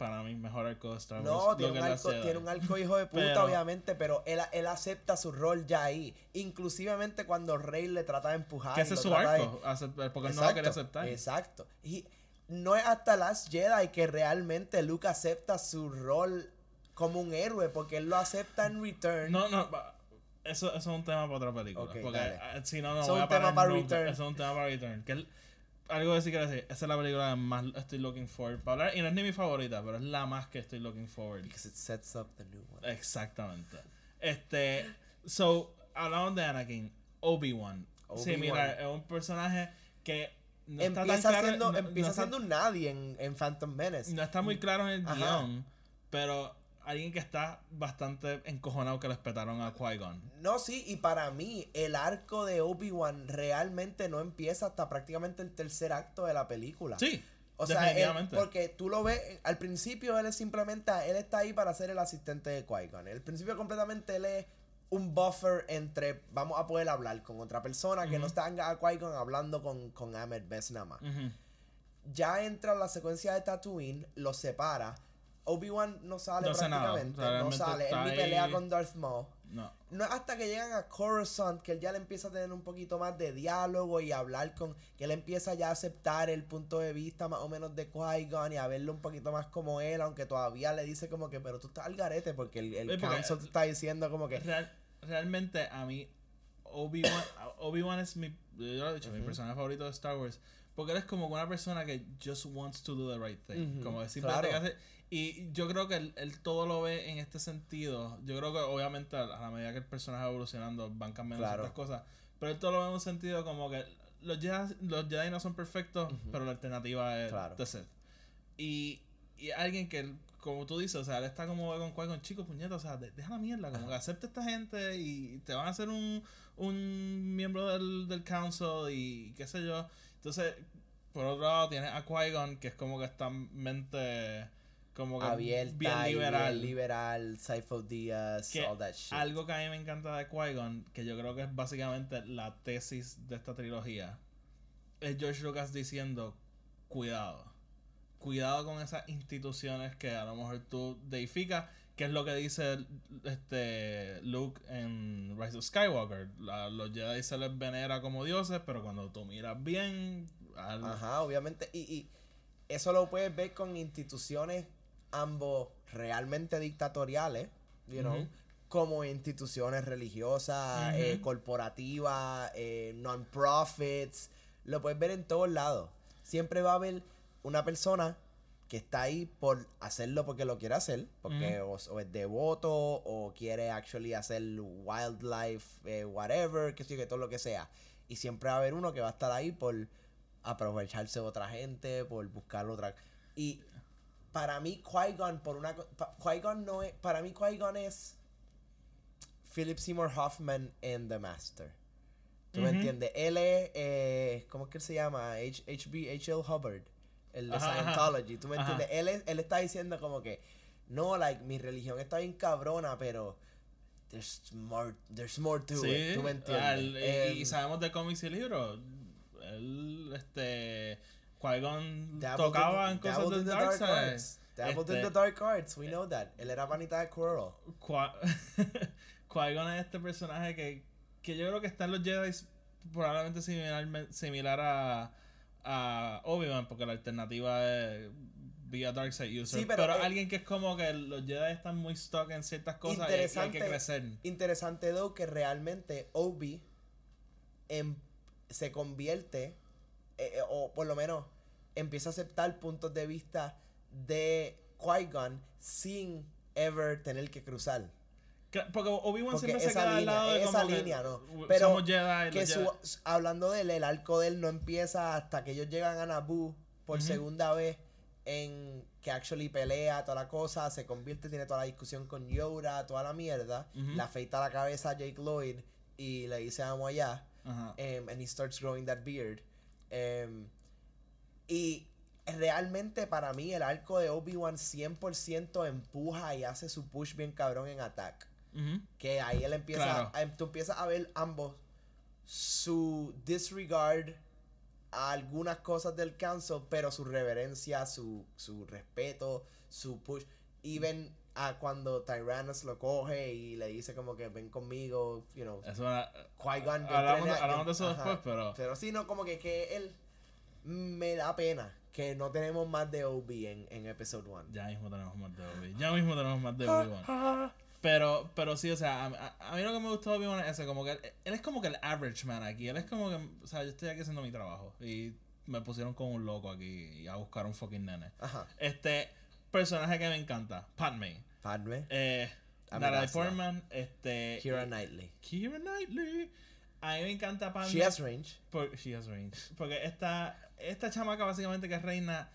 Para mí, mejor arco de Star Wars. no, tiene un, arco, tiene un arco hijo de puta, Pero- obviamente, pero él, él acepta su rol ya ahí. Inclusivamente cuando Rey le trata de empujar. Que ese es su de- arco. Porque él no lo quería aceptar. Exacto. Y no es hasta Last Jedi que realmente Luke acepta su rol como un héroe, porque él lo acepta en Return. No, no, eso, eso es un tema para otra película. Porque ah, si no, no voy es a un tema parar para nunca. Return. Eso es un tema para Return. Que es- algo que sí quiero decir. Esa es la película que más estoy looking forward para hablar. Y no es ni mi favorita, pero es la más que estoy looking forward. Because it sets up the new one. Exactamente. Este. So, hablamos de Anakin. Obi-Wan. Obi-Wan. Similar. Es un personaje que no está tan empieza claro. siendo, no- empieza no está- un nadie en, en Phantom Menace. no está muy claro en el Ajá. guion. Pero alguien que está bastante encojonado que respetaron a Qui-Gon. No, sí, y para mí el arco de Obi-Wan realmente no empieza hasta prácticamente el tercer acto de la película. Sí. O sea, él- porque tú lo ves, al principio él es simplemente, él está ahí para ser el asistente de Qui-Gon. El principio completamente él es un buffer entre, vamos a poder hablar con otra persona que no está a Qui-Gon hablando con, con Ahmed Best nada más. Ya entra la secuencia de Tatooine, los separa. Obi-Wan no sale No nada, prácticamente, no sale, él ni ahí. pelea con Darth Maul. No. No es hasta que llegan a Coruscant que él ya le empieza a tener un poquito más de diálogo y hablar con. que él empieza ya a aceptar el punto de vista más o menos de Qui-Gon y a verlo un poquito más como él, aunque todavía le dice como que, pero tú estás al garete porque el, el porque- council te está diciendo como que. Real- realmente a mí Obi-Wan Obi-Wan es mi yo lo he dicho, mi personaje favorito de Star Wars porque él es como una persona que just wants to do the right thing como que simplemente claro. hace- y yo creo que él, él todo lo ve en este sentido yo creo que obviamente a la medida que el personaje va evolucionando van cambiando Claro. ciertas cosas pero él todo lo ve en un sentido como que los Jedi, los Jedi no son perfectos pero la alternativa es Claro. The Sith y, y alguien que, como tú dices, o sea, él está como con con chicos, puñetas, o sea, de- deja la mierda, como que acepta esta gente y te van a hacer un, un miembro del, del council y qué sé yo. Entonces, por otro lado, tienes a Qui-Gon, que es como que está mente como que Abierta bien liberal. bien liberal, Sifo Díaz, Que all that shit. Algo que a mí me encanta de Qui-Gon, que yo creo que es básicamente la tesis de esta trilogía, es George Lucas diciendo, cuidado. Cuidado con esas instituciones que a lo mejor tú deificas, que es lo que dice este Luke en Rise of Skywalker. La- los Jedi se les venera como dioses, pero cuando tú miras bien... al- Ajá, obviamente. Y, y eso lo puedes ver con instituciones ambos realmente dictatoriales, you know, como instituciones religiosas, eh, corporativas, eh, non-profits. Lo puedes ver en todos lados. Siempre va a haber una persona que está ahí por hacerlo porque lo quiere hacer, porque o, o es devoto o quiere actually hacer wildlife, eh, whatever, que que todo lo que sea. Y siempre va a haber uno que va a estar ahí por aprovecharse de otra gente, por buscar otra. Y para mí, Qui-Gon, por una. Qui-Gon no es. Para mí, Qui-Gon es. Philip Seymour Hoffman en The Master. ¿Tú me entiendes? Él es. Eh, ¿Cómo es que él se llama? H- HB, H.L. Hubbard. El de Ajá. Scientology. ¿Tú me Ajá. entiendes? Él, es- él está diciendo como que. No, like, mi religión está bien cabrona, pero. There's more, there's more to it. ¿Tú me entiendes? al- y- y Em, sabemos de cómics y libros. Él, este. Qui-Gon tocaba in- en cosas del in Dark Side. Dabbled in Este- the dark arts, we know that. Él era panita de Quirrell. Qui- Qui-Gon es este personaje que, que yo creo que está en los Jedi probablemente similar, similar a, a Obi-Wan, porque la alternativa es vía Darkseid User. Sí, pero pero, eh, alguien que es como que los Jedi están muy stuck en ciertas cosas y hay- y hay, que crecer. Interesante, though, que realmente Obi em- se convierte, eh, eh, por lo menos empieza a aceptar puntos de vista de Qui-Gon sin ever tener que cruzar. Que- Porque Obi-Wan siempre se queda al línea, lado de esa línea, ¿no? "W- Pero somos Jedi, que los su- Jedi". hablando de él, el arco de él no empieza hasta que ellos llegan a Naboo por segunda vez en que actually pelea toda la cosa, se convierte, tiene toda la discusión con Yoda, toda la mierda, le afeita la cabeza a Jake Lloyd y le dice amo allá, um, and he starts growing that beard. Um, y realmente para mí el arco de Obi-Wan 100% empuja y hace su push bien cabrón en Attack. Ujú. Que ahí él empieza, Claro. a- tú empiezas a ver ambos su disregard a algunas cosas del council, pero su reverencia, su, su respeto, su push. Even a cuando Tyrannus lo coge y le dice como que ven conmigo, you know, Eso era- Qui-Gon. entrené- hablamos de eso ajá. después, pero... Pero sí, no, como que, que él me da pena que no tenemos más de Obi en, en episode 1. Ya mismo tenemos más de Obi. Ya mismo tenemos más de Obi-Wan. Pero, pero sí, o sea, a, a- a mí lo que me gustó de Obi-Wan es ese, como que él, él es como que el average man aquí. Él es como que, o sea, yo estoy aquí haciendo mi trabajo y me pusieron como un loco aquí y a buscar un fucking nene. Ajá. Este personaje que me encanta, Padme. Padme. Eh. Natalie Portman, este... Kira Knightley. Keira Knightley. A mí me encanta Padme. She has range. Por- she has range. Porque esta, esta chamaca básicamente que es reina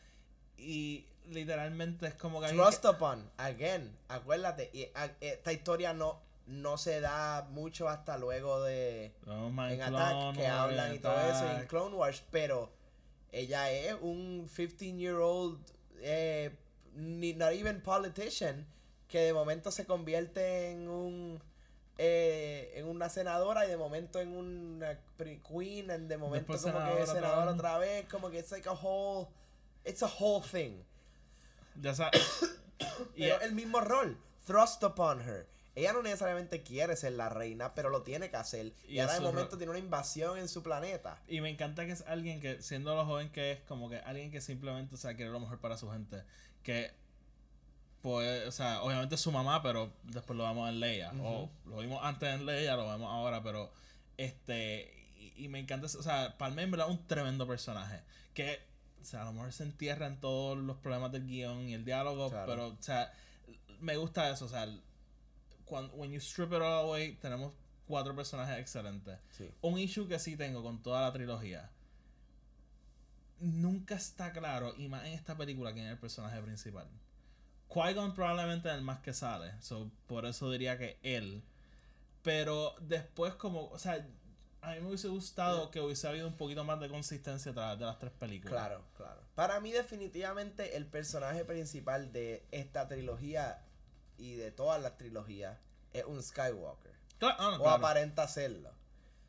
y literalmente es como que... Trust que- upon. Again. Acuérdate. y, a- esta historia no, no se da mucho hasta luego de. Más En Attack. Que hablan y todo eso. En. Clone Wars. Pero. Ella es un 15 year old. Eh, ni- not even politician. Que de momento se convierte en un. Eh, en una senadora y de momento en una queen and de momento Después como senadora que senadora otra vez como que it's like a whole it's a whole thing Ya sabes. y el mismo rol thrust upon her ella no necesariamente quiere ser la reina pero lo tiene que hacer y, Y ahora de momento tiene una invasión en su planeta Y me encanta que es alguien que, siendo lo joven que es, como que alguien que simplemente, o sea, quiere lo mejor para su gente. Que, pues, o sea, obviamente es su mamá, pero después lo vemos en Leia. O lo vimos antes en Leia, lo vemos ahora, pero, este, y, y me encanta, eso, o sea, Palme en verdad un tremendo personaje. Que, o sea, a lo mejor se entierra en todos los problemas del guion y el diálogo, Claro. pero, o sea, me gusta eso, o sea, cuando, when you strip it all away, tenemos cuatro personajes excelentes. sí Un issue que sí tengo con toda la trilogía. nunca está claro, y más en esta película, quién es el personaje principal. Qui-Gon probablemente es el más que sale, so, por eso diría que él. Pero después como, o sea, a mí me hubiese gustado que hubiese habido un poquito más de consistencia a través de las tres películas. Claro, claro. Para mí definitivamente el personaje principal de esta trilogía y de todas las trilogías es un Skywalker. Claro, ah, no, o claro. aparenta serlo.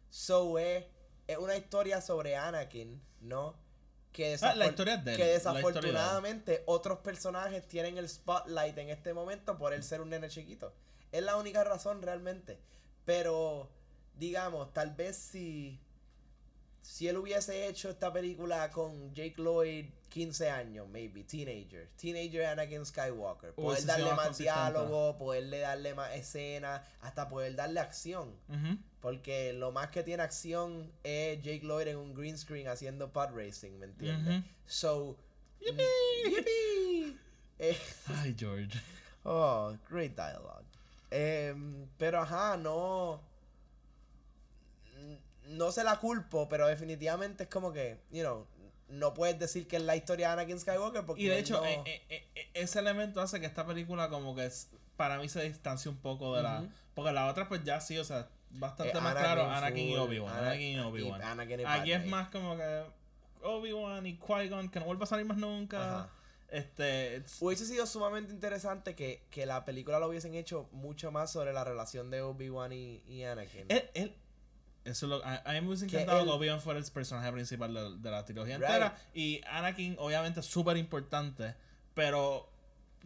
So es, es una historia sobre Anakin, ¿no? Que, Ah, la desafor- historia es de él, que la historia de él. desafortunadamente otros personajes tienen el spotlight en este momento por él ser un nene chiquito. Es la única razón realmente. Pero, digamos, tal vez si, si él hubiese hecho esta película con Jake Lloyd 15 años, maybe, teenager, teenager Anakin Skywalker, poder darle más diálogo, poderle darle más escena, hasta poder darle acción. Porque lo más que tiene acción es Jake Lloyd en un green screen haciendo pod racing, ¿me entiendes? Ujú. So, yippee. Eh, Ay, George. oh, great dialogue. Em, pero ajá, no. No se la culpo, pero definitivamente es como que, you know, no puedes decir que es la historia de Anakin Skywalker porque. Y de hecho, no- eh, eh, eh, ese elemento hace que esta película como que es- para mí se distancia un poco de la... Porque la otra pues ya sí, o sea, bastante más Anakin claro Anakin y Obi-Wan. Ana- Anakin y Obi-Wan. Aquí es más como que Obi-Wan y Qui-Gon que no vuelve a salir más nunca. Ajá. Este... it's- Hubiese sido sumamente interesante que, que la película lo hubiesen hecho mucho más sobre la relación de Obi-Wan y, y Anakin. Él, él- eso es lo, a, a mí me hubiese encantado que Obi-Wan fuera el personaje principal de, de la trilogía Right. entera. Y Anakin, obviamente, es súper importante. Pero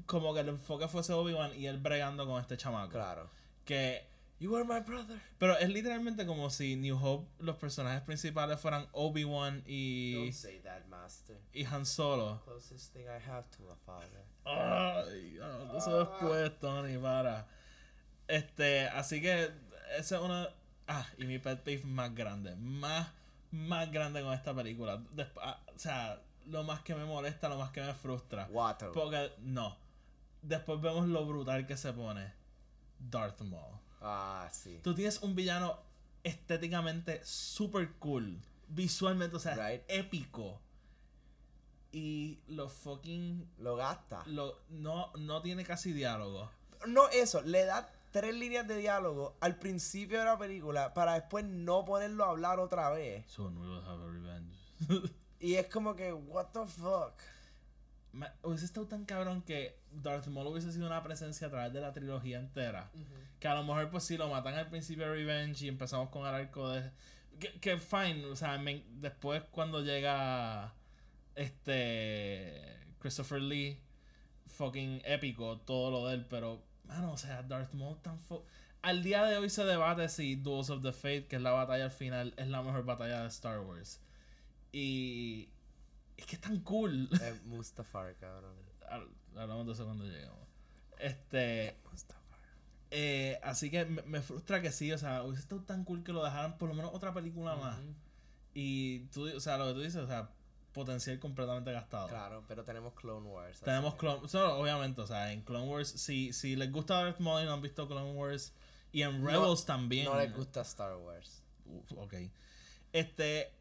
como que el enfoque fuese Obi-Wan y él bregando con este chamaco. Claro. Que. You are my brother. Pero es literalmente como si New Hope, los personajes principales fueran Obi-Wan y, Don't say that, master. y Han Solo. Closest thing I have to my father. Ay, eso después, Tony, para. Este, así que esa es una. Ah, y mi pet peeve más grande. Más, más grande con esta película. Ah, o sea, lo más que me molesta, lo más que me frustra. Watto. Porque, no. Después vemos lo brutal que se pone Darth Maul. Ah, sí. Tú tienes un villano estéticamente super cool. Visualmente, o sea, Right. épico. Y lo fucking. Lo gasta. Lo, no, no tiene casi diálogo. No, eso. Le da tres líneas de diálogo al principio de la película para después no ponerlo a hablar otra vez. Soon we will have a revenge. Y es como que, what the fuck. Me- hubiese estado tan cabrón que Darth Maul hubiese sido una presencia a través de la trilogía entera. Que a lo mejor, pues sí, lo matan al principio de Revenge y empezamos con el arco de. Que, que fine, o sea, me- después cuando llega este. Christopher Lee, fucking épico, todo lo de él, pero, mano, o sea, Darth Maul tan. fo- Al día de hoy se debate si Duels of the Fate, que es la batalla al final, es la mejor batalla de Star Wars. Y. Es que es tan cool. Es Mustafar, cabrón. Habl- Hablamos de eso cuando lleguemos. Este. Mustafar. eh, así que me, me frustra que sí, o sea, hubiese estado tan cool que lo dejaran por lo menos otra película más. Y tú, o sea, lo que tú dices, o sea, potencial completamente gastado. Claro, pero tenemos Clone Wars. Tenemos Clone so, obviamente, o sea, en Clone Wars, si, si les gusta Darth Maul y no han visto Clone Wars, y en Rebels también. No les gusta Star Wars. Uf, ok. Este.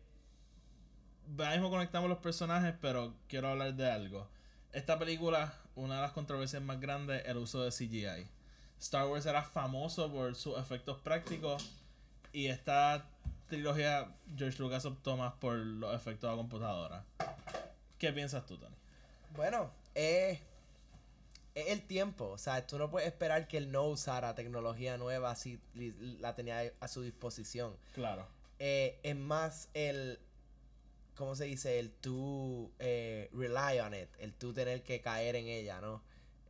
Ahora mismo conectamos los personajes, pero quiero hablar de algo. Esta película, una de las controversias más grandes, el uso de CGI. Star Wars era famoso por sus efectos prácticos y esta trilogía George Lucas optó más por los efectos de computadora. ¿Qué piensas tú, Tony? Bueno, es, es el tiempo. O sea, tú no puedes esperar que él no usara tecnología nueva si la tenía a su disposición. Claro. Eh, es más el, ¿cómo se dice? El tú eh, rely on it, el tú tener que caer en ella, ¿no?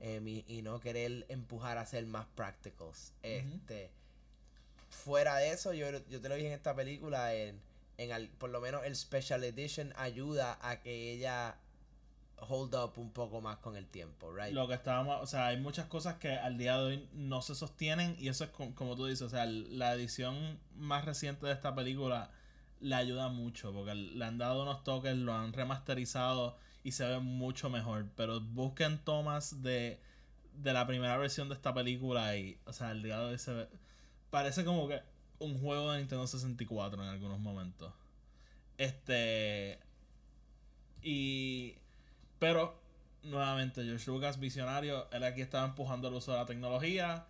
Y, y no querer empujar a ser más practicals. Este, fuera de eso, yo, yo te lo dije en esta película, en, en al- por lo menos el Special Edition ayuda a que ella hold up un poco más con el tiempo, right? Lo que estábamos, o sea, hay muchas cosas que al día de hoy no se sostienen y eso es com- como tú dices, o sea, la edición más reciente de esta película le ayuda mucho porque le han dado unos toques, lo han remasterizado y se ve mucho mejor, pero busquen tomas de, de la primera versión de esta película y, o sea, al día de hoy se ve, parece como que un juego de Nintendo 64 en algunos momentos. Este, Y. Pero, nuevamente, George Lucas, visionario, él aquí estaba empujando el uso de la tecnología.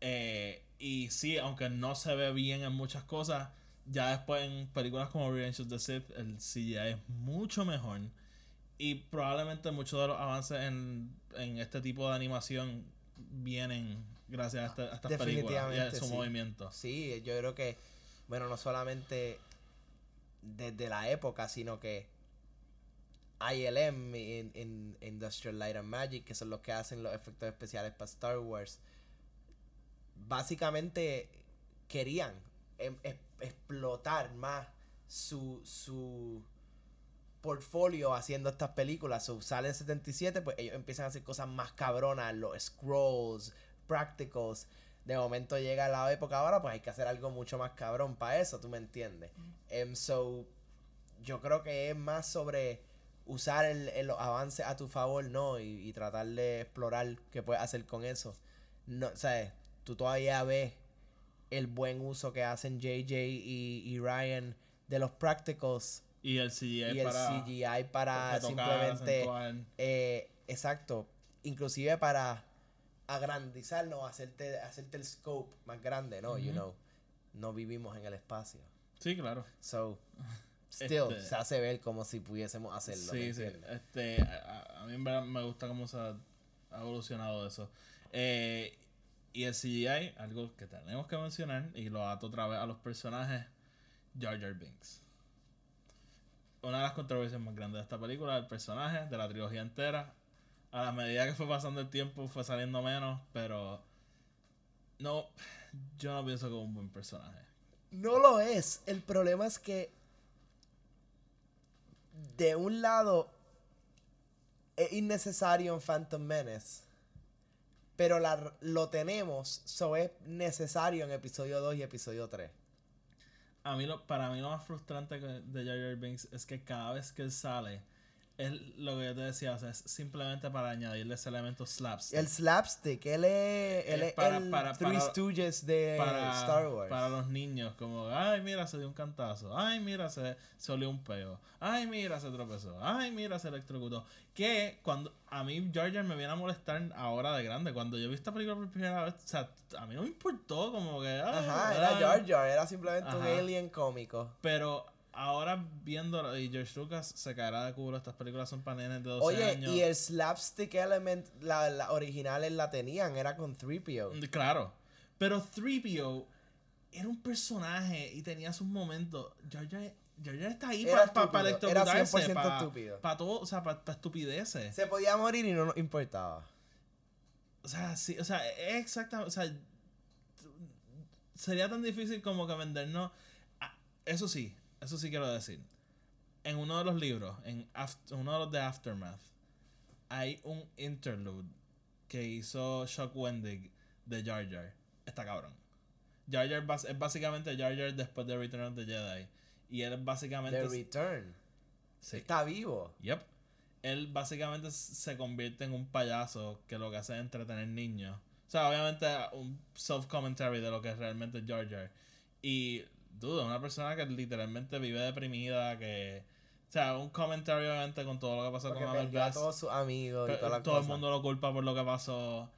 eh, y sí, aunque no se ve bien en muchas cosas, ya después en películas como Revenge of the Sith, el CGI es mucho mejor. Y probablemente muchos de los avances en, en este tipo de animación vienen gracias a, a estas películas y a su sí. movimiento. Sí, yo creo que, bueno, no solamente desde la época, sino que ILM, in- in- Industrial Light and Magic, que son los que hacen los efectos especiales para Star Wars, básicamente querían em- explotar más su, su portfolio haciendo estas películas. So, sale en 77, pues ellos empiezan a hacer cosas más cabronas, los scrolls, practicals. De momento llega la época ahora, pues hay que hacer algo mucho más cabrón para eso, tú me entiendes. Em, so, yo creo que es más sobre usar el, el- los avances a tu favor, ¿no? Y, y tratar de explorar qué puedes hacer con eso. No, ¿sabes? Tú todavía ves el buen uso que hacen JJ y, y Ryan de los practicals Y el CGI y el para CGI para simplemente eh, exacto inclusive para agrandizarlo hacerte hacerte el scope más grande no you know no vivimos en el espacio Sí, claro. so still Este- se hace ver como si pudiésemos hacerlo ¿me Sí, sí. Este, a, a mí en verdad me gusta cómo se ha, ha evolucionado eso. Eh, y el CGI, algo que tenemos que mencionar, y lo ato otra vez a los personajes, Jar Jar Binks. Una de las controversias más grandes de esta película, el personaje de la trilogía entera. A la medida que fue pasando el tiempo fue saliendo menos, pero no, yo no pienso que es un buen personaje. no lo es el problema es que de un lado es innecesario en Phantom Menace pero la, lo tenemos so es necesario en episodio 2 y episodio 3 A mí lo, para mí lo más frustrante de Jar Jar Binks es que cada vez que él sale, es lo que yo te decía, o sea, es simplemente para añadirle ese elemento slapstick. El slapstick, él es, él Es para- el para- Three para- Stooges de para, Star Wars. para los niños, como, ay, mira, se dio un cantazo, ay, mira, se, se olió un peo, ay, mira, se tropezó, ay, mira, se electrocutó. Que cuando a mí Jar me viene a molestar ahora de grande, cuando yo vi esta película por primera vez, o sea, a mí no me importó, como que, ah, Ajá, ah, era Jar, era simplemente un alien cómico. Pero ahora viendo y George Lucas se caerá de culo, estas películas son para nenes de 12 Oye, años. y el slapstick element, la, la originales la tenían, era con 3PO. Mm, Claro. Pero 3PO era un personaje y tenía sus momentos. Jar Jar, está ahí para pa, era electrocutarse. 100% Para todo, o sea, para estupideces. Se podía morir y no nos importaba. O sea, sí, o sea, exactamente. O sea, sería tan difícil como que vendernos. Ah, Eso sí, eso sí quiero decir. En uno de los libros, en Aft- uno de los de Aftermath, hay un interlude que hizo Shock Wendig de Jar Jar. Está cabrón. Jar Jar es básicamente Jar Jar después de Return of the Jedi. Y él básicamente. The Return. Sí. Está vivo. Yep. Él básicamente se convierte en un payaso que lo que hace es entretener niños. O sea, obviamente un self-commentary de lo que es realmente Jar Jar. Y, duda, una persona que literalmente vive deprimida, que... O sea, un comentario obviamente con todo lo que pasó Porque con Amel perdió a todos sus amigos y toda la todo el mundo lo culpa por lo que pasó.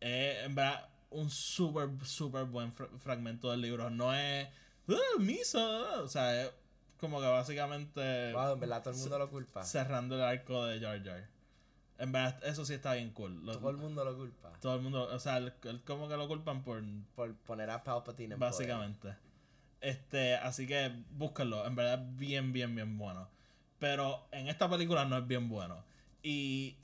Es, en verdad, un súper, súper buen fra- fragmento del libro. No es... "Ah, misa. O sea, es como que básicamente Wow, en verdad todo el mundo lo culpa. cerrando el arco de Jar Jar. En verdad, eso sí está bien cool. Lo- Todo el mundo lo culpa. todo el mundo, o sea, el, el- como que lo culpan por Por poner a Palpatine en poder. Este, así que búsquenlo, en verdad es bien, bien, bien bueno. Pero en esta película no es bien bueno. Y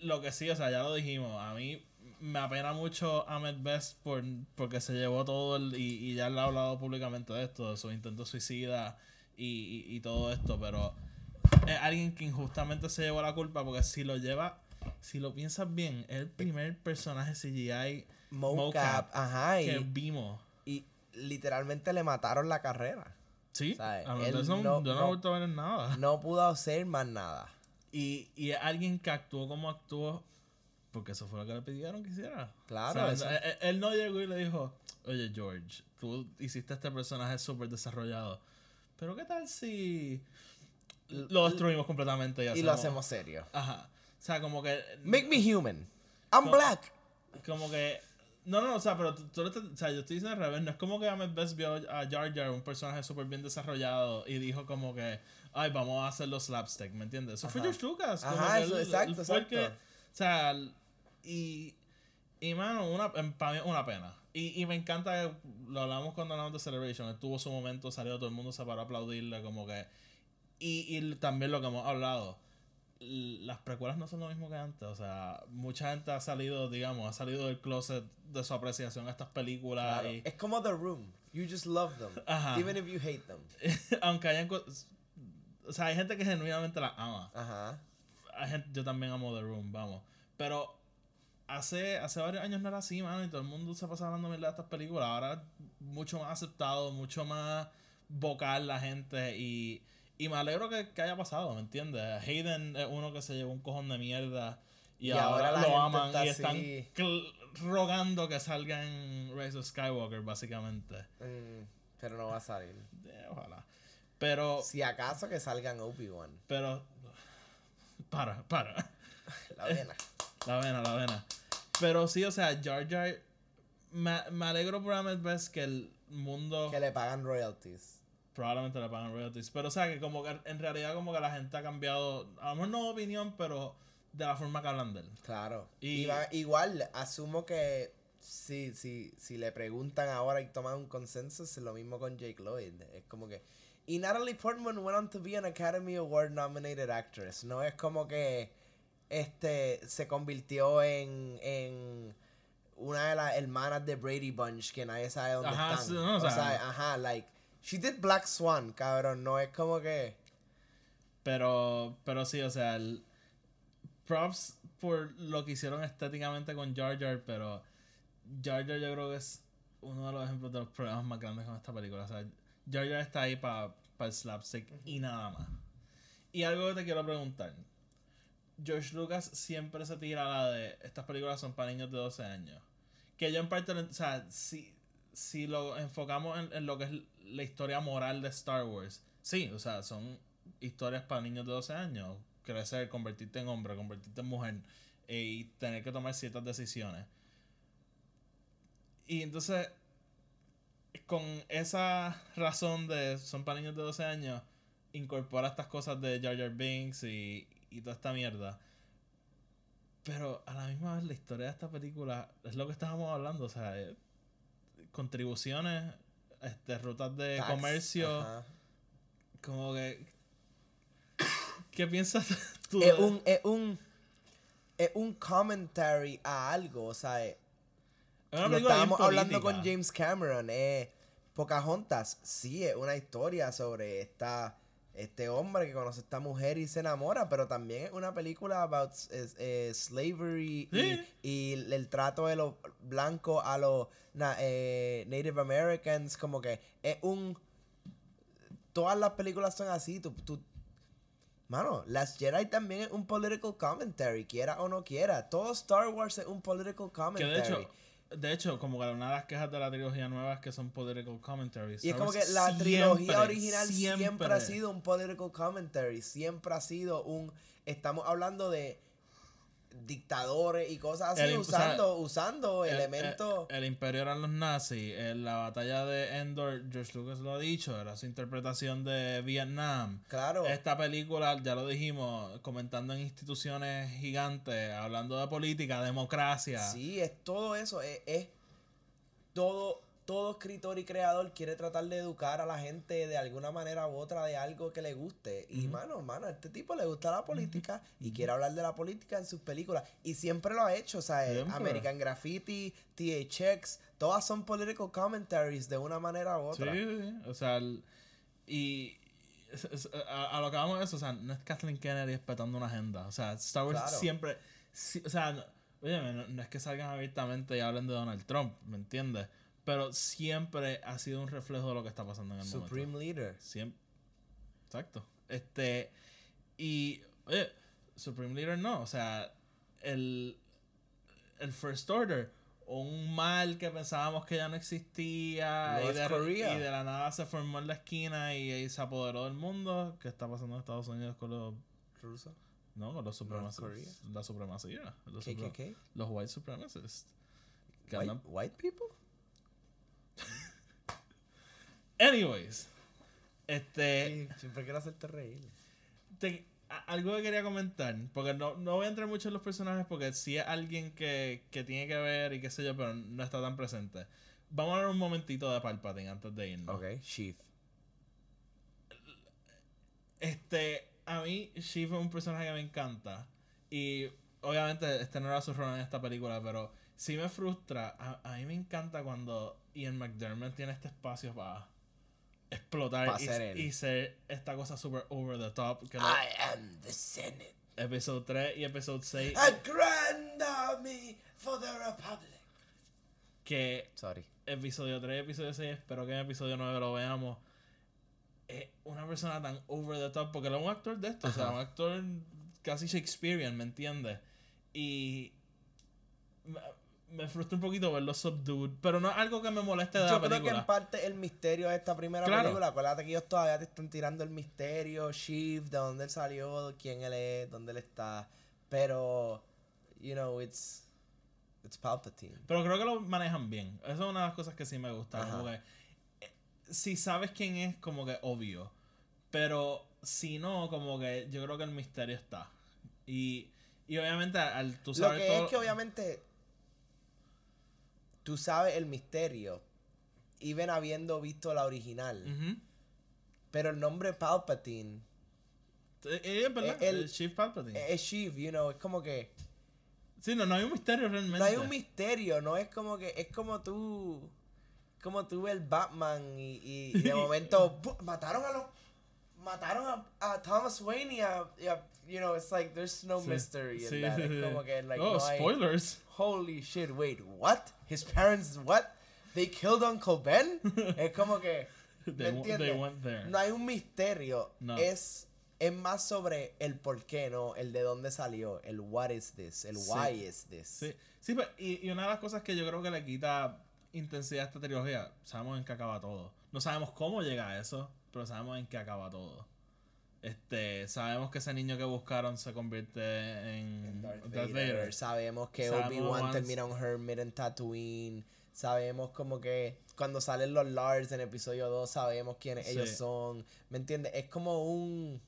lo que sí, o sea, ya lo dijimos, a mí me apena mucho Ahmed Best por, porque se llevó todo el, y, y ya le ha hablado públicamente de esto, de su intento suicida y, y, y todo esto, pero es alguien que injustamente se llevó la culpa porque si lo lleva, si lo piensas bien, es el primer personaje CGI Mocap, mocap ajá, que y, vimos. Literalmente le mataron la carrera. Sí, ¿Sabes? a Él no, no- yo no, he vuelto a ver nada. No pudo hacer más nada. Y, y alguien que actuó como actuó porque eso fue lo que le pidieron que hiciera. Claro, O sea, eso- él, no llegó y le dijo, oye George, tú hiciste este personaje súper desarrollado. Pero qué tal si lo destruimos completamente. Y, y lo hacemos serio. Ajá. O sea, como que. Make me human. I'm black. Como que. No, no, o sea, pero tú, tú lo o sea, yo estoy diciendo al revés. No es como que Ahmed Best vio a Jar Jar, un personaje súper bien desarrollado, y dijo como que, ay, vamos a hacerlo slapstick, ¿me entiendes? Eso fue Ajá. George Lucas. como Ajá, que eso, él- exacto, él fue el que- exacto. o sea, y. Y, mano, una, para mí una pena. Y, y me encanta, que lo hablamos cuando hablamos de Celebration, él tuvo su momento, salió todo el mundo se paró a aplaudirle, como que... Y, y también lo que hemos hablado, las precuelas no son lo mismo que antes, o sea, mucha gente ha salido, digamos, ha salido del closet de su apreciación a estas películas. Claro. y- Es como The Room. You just love them. Ajá. Even if you hate them. aunque hayan... O sea, hay gente que genuinamente las ama. Ajá. hay gente- yo también amo The Room, vamos. Pero hace, hace varios años no era así, mano, y todo el mundo se pasa hablando mierda de estas películas. Ahora mucho más aceptado, mucho más vocal la gente y, y me alegro que, que haya pasado, ¿me entiendes? Hayden es uno que se llevó un cojón de mierda y, Y ahora, ahora lo aman está y están así. rogando que salga en Rise of Skywalker, básicamente. Mm, pero no va a salir. Eh, ojalá. Pero, Si acaso que salgan Obi-Wan. pero... Para, para. La vena. La vena, la vena. Pero sí, o sea, Jar Jar. Me, me alegro por Ahmed Best que el mundo. que le pagan royalties. Probablemente le pagan royalties. Pero o sea, que como que en realidad, como que la gente ha cambiado. A lo mejor no opinión, pero de la forma que hablan de él. Claro. Y- Y va- igual, asumo que si, si, si le preguntan ahora y toman un consenso, es lo mismo con Jake Lloyd. Es como que. Y Natalie Portman went on to be an Academy Award nominated actress. No es como que este se convirtió en, en una de las hermanas de Brady Bunch que nadie sabe dónde Ajá, están. sí, no, o sea, ajá, like. She did Black Swan, cabrón. No es como que. Pero, pero sí, o sea, el, props por lo que hicieron estéticamente con Jar Jar, pero Jar Jar yo creo que es uno de los ejemplos de los problemas más grandes con esta película. O sea, Jar Jar está ahí para el slapstick y nada más. Y algo que te quiero preguntar. George Lucas siempre se tira la de estas películas son para niños de 12 años. Que yo en parte, o sea, si, si lo enfocamos en, en lo que es la historia moral de Star Wars, sí, o sea, son historias para niños de 12 años. Crecer, convertirte en hombre, convertirte en mujer eh, y tener que tomar ciertas decisiones. Y entonces, con esa razón de son para niños de 12 años, incorpora estas cosas de Jar Jar Binks y, y toda esta mierda. Pero a la misma vez la historia de esta película es lo que estábamos hablando, o sea, eh, contribuciones, este, rutas de tax, comercio, ajá. como que... ¿Qué piensas tú? es un, es un es un commentary a algo, o sea, es- es lo estábamos hablando con. James Cameron, eh, Pocahontas, sí, es una historia sobre esta este hombre que conoce a esta mujer y se enamora, pero también es una película about eh, slavery y- Sí. y, el, el trato de los blancos a los na- eh, Native Americans, como que es un todas las películas son así, tú, tú Mano, Last Jedi también es un political commentary, quiera o no quiera. Todo Star Wars es un political Que commentary. de hecho, de hecho, como que una de las quejas de la trilogía nueva es que son political commentaries. y es como que la siempre, trilogía original siempre. ha sido un political commentary. Siempre ha sido un. Estamos hablando de dictadores y cosas así, El- o sea, usando, usando el- elementos. El, el imperio eran los nazis. En la batalla de Endor, George Lucas lo ha dicho, era su interpretación de Vietnam. claro. Esta película, ya lo dijimos, comentando en instituciones gigantes, hablando de política, democracia. Sí, es todo eso. Es, es todo, todo escritor y creador quiere tratar de educar a la gente de alguna manera u otra de algo que le guste. Y mano, mano, a este tipo le gusta la política y quiere hablar de la política en sus películas. Y siempre lo ha hecho. O sea, eh. American Graffiti, THX, todas son political commentaries de una manera u Sí, otra. sí, sí. O sea, el- y a, a lo que vamos de eso, o sea, no es Kathleen Kennedy espetando una agenda. O sea, Star Wars Claro. siempre. sí, o sea, no, no es que salgan abiertamente y hablen de Donald Trump, ¿me entiendes? Pero siempre ha sido un reflejo de lo que está pasando en el Supreme momento. Leader. Siempre. Exacto. Este. Y. Oye, Supreme Leader no. O sea, el. El First Order. un mal que pensábamos que ya no existía y de, Korea. y de la nada se formó en la esquina y, y se apoderó del mundo. ¿Qué está pasando en Estados Unidos con los, Ruso. no, con los supremacistas? La supremacía. Los, KKK. los white supremacists. White people? Anyways. Este. Sí, siempre quiero hacerte reír. te- a- algo que quería comentar, porque no, no voy a entrar mucho en los personajes, porque sí es alguien que, que tiene que ver y qué sé yo, pero no está tan presente. Vamos a hablar un momentito de Palpatine antes de irnos. Ok, Sheaf. Este, a mí, Sheev es un personaje que me encanta. Y obviamente este no era su rol en esta película, pero sí me frustra. A, a mí me encanta cuando Ian McDermott tiene este espacio para explotar y, ser y ser esta cosa super over the top. Que lo- I am the Senate. episodio 3 y episodio 6. A grand army for the Republic. Que Sorry. episodio 3 y episodio 6, espero que en episodio 9 lo veamos. Es una persona tan over the top, porque él es un actor de esto, o sea, un actor casi Shakespearean, ¿me entiendes? Y me, frustra un poquito verlo subdued, pero no es algo que me moleste de Yo la creo que película. en parte el misterio de esta primera Claro. película, acuérdate que ellos todavía te están tirando el misterio, Sheaf, de dónde él salió, quién él es, dónde él está. Pero, you know, it's, it's Palpatine. Pero creo que lo manejan bien. Esa es una de las cosas que sí me gusta. Ajá. Como que, eh, si sabes quién es, como que obvio. Pero si no, como que yo creo que el misterio está. Y, y obviamente al tú Lo sabes que todo. es que obviamente tú sabes el misterio, even habiendo visto la original. Ujú. Pero el nombre Palpatine Eh, eh, es verdad, el- el Chief Palpatine. es Sheaf, you know, es como que sí, no, no hay un misterio realmente. no hay un misterio, no es como que es como tú como tú ves el Batman y, y- y de momento mataron a los mataron a, a Thomas Wayne y a, y a- you know, it's like there's no Sí, mystery in sí, that. sí, Es como que like oh, no hay- spoilers. Holy shit, wait, what? His parents what? They killed Uncle Ben? es como que ¿me They, went there. No hay un misterio. No. Es, es más sobre el por qué, ¿no? El de dónde salió. El what is this. El Sí. why is this. Sí, sí pero- y, y una de las cosas que yo creo que le quita intensidad a esta trilogía, sabemos en qué acaba todo. No sabemos cómo llega a eso, pero sabemos en qué acaba todo. Este, sabemos que ese niño que buscaron se convierte en, En Darth, Darth Vader. Vader. Sabemos que Obi-Wan termina un Hermit en Tatooine. Sabemos como que cuando salen los Lars en episodio 2 sabemos quiénes Sí. ellos son. ¿Me entiendes? Es como un...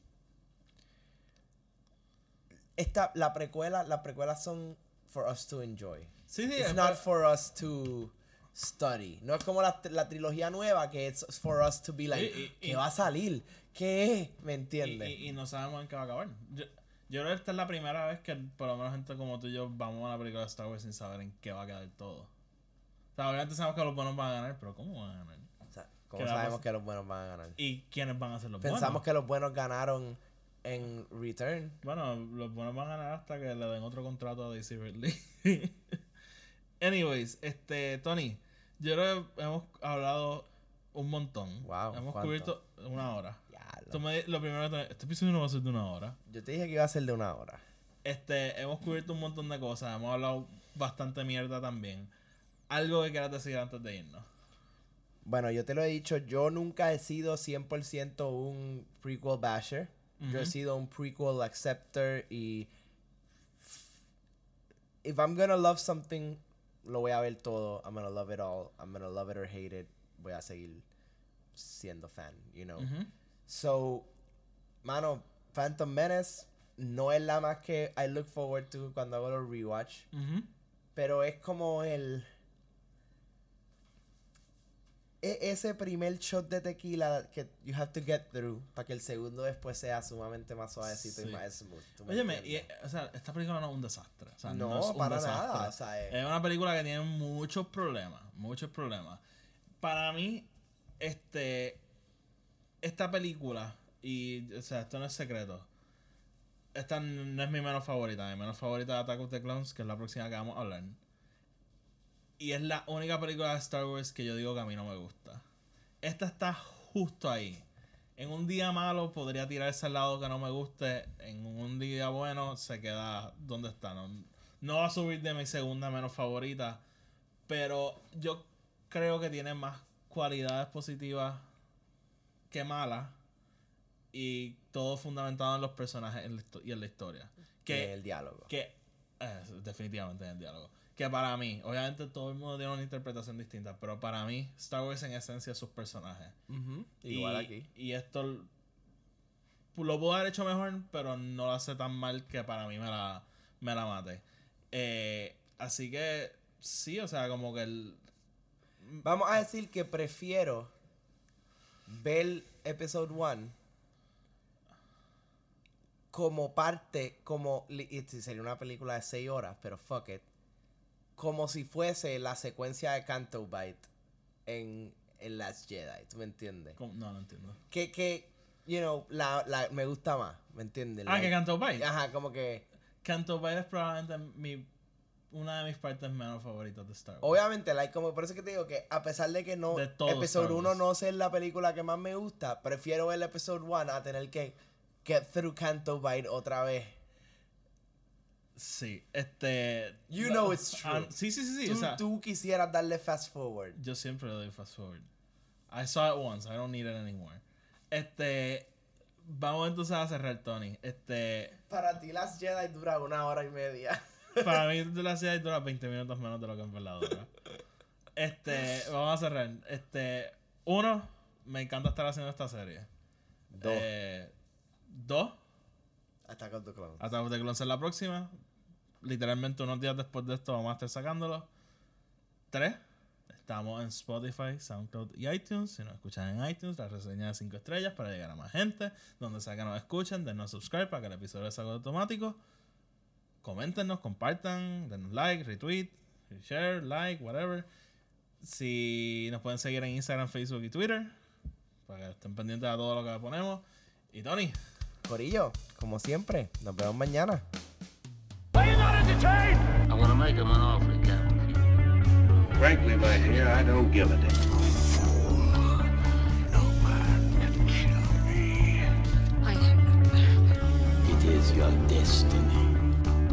Esta, la precuela, las precuelas son for us to enjoy. Sí, sí, It's es- not for us to study. No es como la, la trilogía nueva que es for us to be like, Y- y- ¿qué y- va a salir? ¿Qué? ¿Me entiendes? y- y no sabemos en qué va a acabar. Yo, yo creo que esta es la primera vez que por lo menos gente como tú y yo vamos a la película de Star Wars sin saber en qué va a quedar todo. O sea, obviamente sabemos que los buenos van a ganar, pero ¿cómo van a ganar? O sea, ¿Cómo ¿qué va a sabemos que los buenos van a ganar? ¿Y quiénes van a ser los Pensamos buenos? que los buenos ganaron en Return. Bueno, los buenos van a ganar hasta que le den otro contrato a Daisy Ridley. Anyways, este, Tony, yo creo que hemos hablado un montón. Wow, Hemos ¿cuánto? cubierto una hora. Tú me lo primero que te- este episodio no va a ser de una hora. Yo te dije que iba a ser de una hora. Este, hemos cubierto un montón de cosas. Hemos hablado bastante mierda también. Algo que quieras decir antes de irnos. Bueno, yo te lo he dicho, yo nunca he sido 100% un prequel basher. Yo he sido un prequel acceptor y... If I'm gonna love something, lo voy a ver todo. I'm gonna love it all. I'm gonna love it or hate it. Voy a seguir siendo fan, you know. Ujú. So, mano, Phantom Menace no es la más que I look forward to cuando hago los rewatch. Pero es como el. e- ese primer shot de tequila que you have to get through para que el segundo después sea sumamente más suavecito Sí. y más smooth. ¿tú me Óyeme, y, eh, o sea, esta película no es un desastre. O sea, no, no, es un para desastre. nada. O sea, es- Es una película que tiene muchos problemas, muchos problemas. Para mí, este, esta película, y, o sea, esto no es secreto, esta no es mi menos favorita. Mi menos favorita es Attack of the Clones, que es la próxima que vamos a hablar. Y es la única película de Star Wars que yo digo que a mí no me gusta. Esta está justo ahí. En un día malo podría tirarse al lado que no me guste. En un día bueno se queda donde está. No, no va a subir de mi segunda menos favorita. Pero yo creo que tiene más cualidades positivas que malas. Y todo fundamentado en los personajes en y en la historia. Que, el diálogo. que eh, definitivamente en el diálogo. Que para mí, obviamente todo el mundo tiene una interpretación distinta, pero para mí, Star Wars en esencia es sus personajes. Ujú, Igual y, aquí. Y esto lo pudo haber hecho mejor, pero no lo hace tan mal que para mí me la, me la mate. Eh, así que sí, o sea, como que el... Vamos a decir que prefiero ver Episode 1 como parte, como sería una película de 6 horas, pero fuck it. Como si fuese la secuencia de Canto Bite en, en Last Jedi, ¿tú me entiendes? como- no, no entiendo. Que, que, you know, la, la, me gusta más, ¿me entiendes? Ah, que Canto Bite. Ajá, como que, Canto Bite es probablemente mi, una de mis partes menos favoritas de Star Wars. obviamente, like, como por eso que te digo que a pesar de que no, De Star 1 Wars. no ser la película que más me gusta, prefiero ver el Episode 1 a tener que get through Canto Bite otra vez. Sí, este... You know it's true. Ah, sí, sí, sí, sí. tú, o sea, tú quisieras darle fast forward. Yo siempre le doy fast forward. I saw it once, I don't need it anymore. Este. Vamos entonces a cerrar, Tony. Este. Para ti Last Jedi dura una hora y media. Para mí, de la serie dura 20 minutos menos de lo que en verdad dura. Este. Vamos a cerrar. Este. Uno, me encanta estar haciendo esta serie. Dos. Eh, dos, Hasta con tu clone. Attack of the Clones en la próxima. Literalmente unos días después de esto vamos a estar sacándolo. Tres, estamos en Spotify, SoundCloud y iTunes. Si nos escuchan en iTunes, la reseña de 5 estrellas para llegar a más gente. Donde sea que nos escuchen, denos subscribe para que el episodio salga automático. Coméntenos, compartan, denos like, retweet, share, like, whatever. Si nos pueden seguir en Instagram, Facebook y Twitter. Para que estén pendientes de todo lo que ponemos. Y Tony, Corillo, como siempre, nos vemos mañana. I'm gonna make him an offer. Frankly, my dear, I don't give a damn. No man can kill me. I am not. It is your destiny.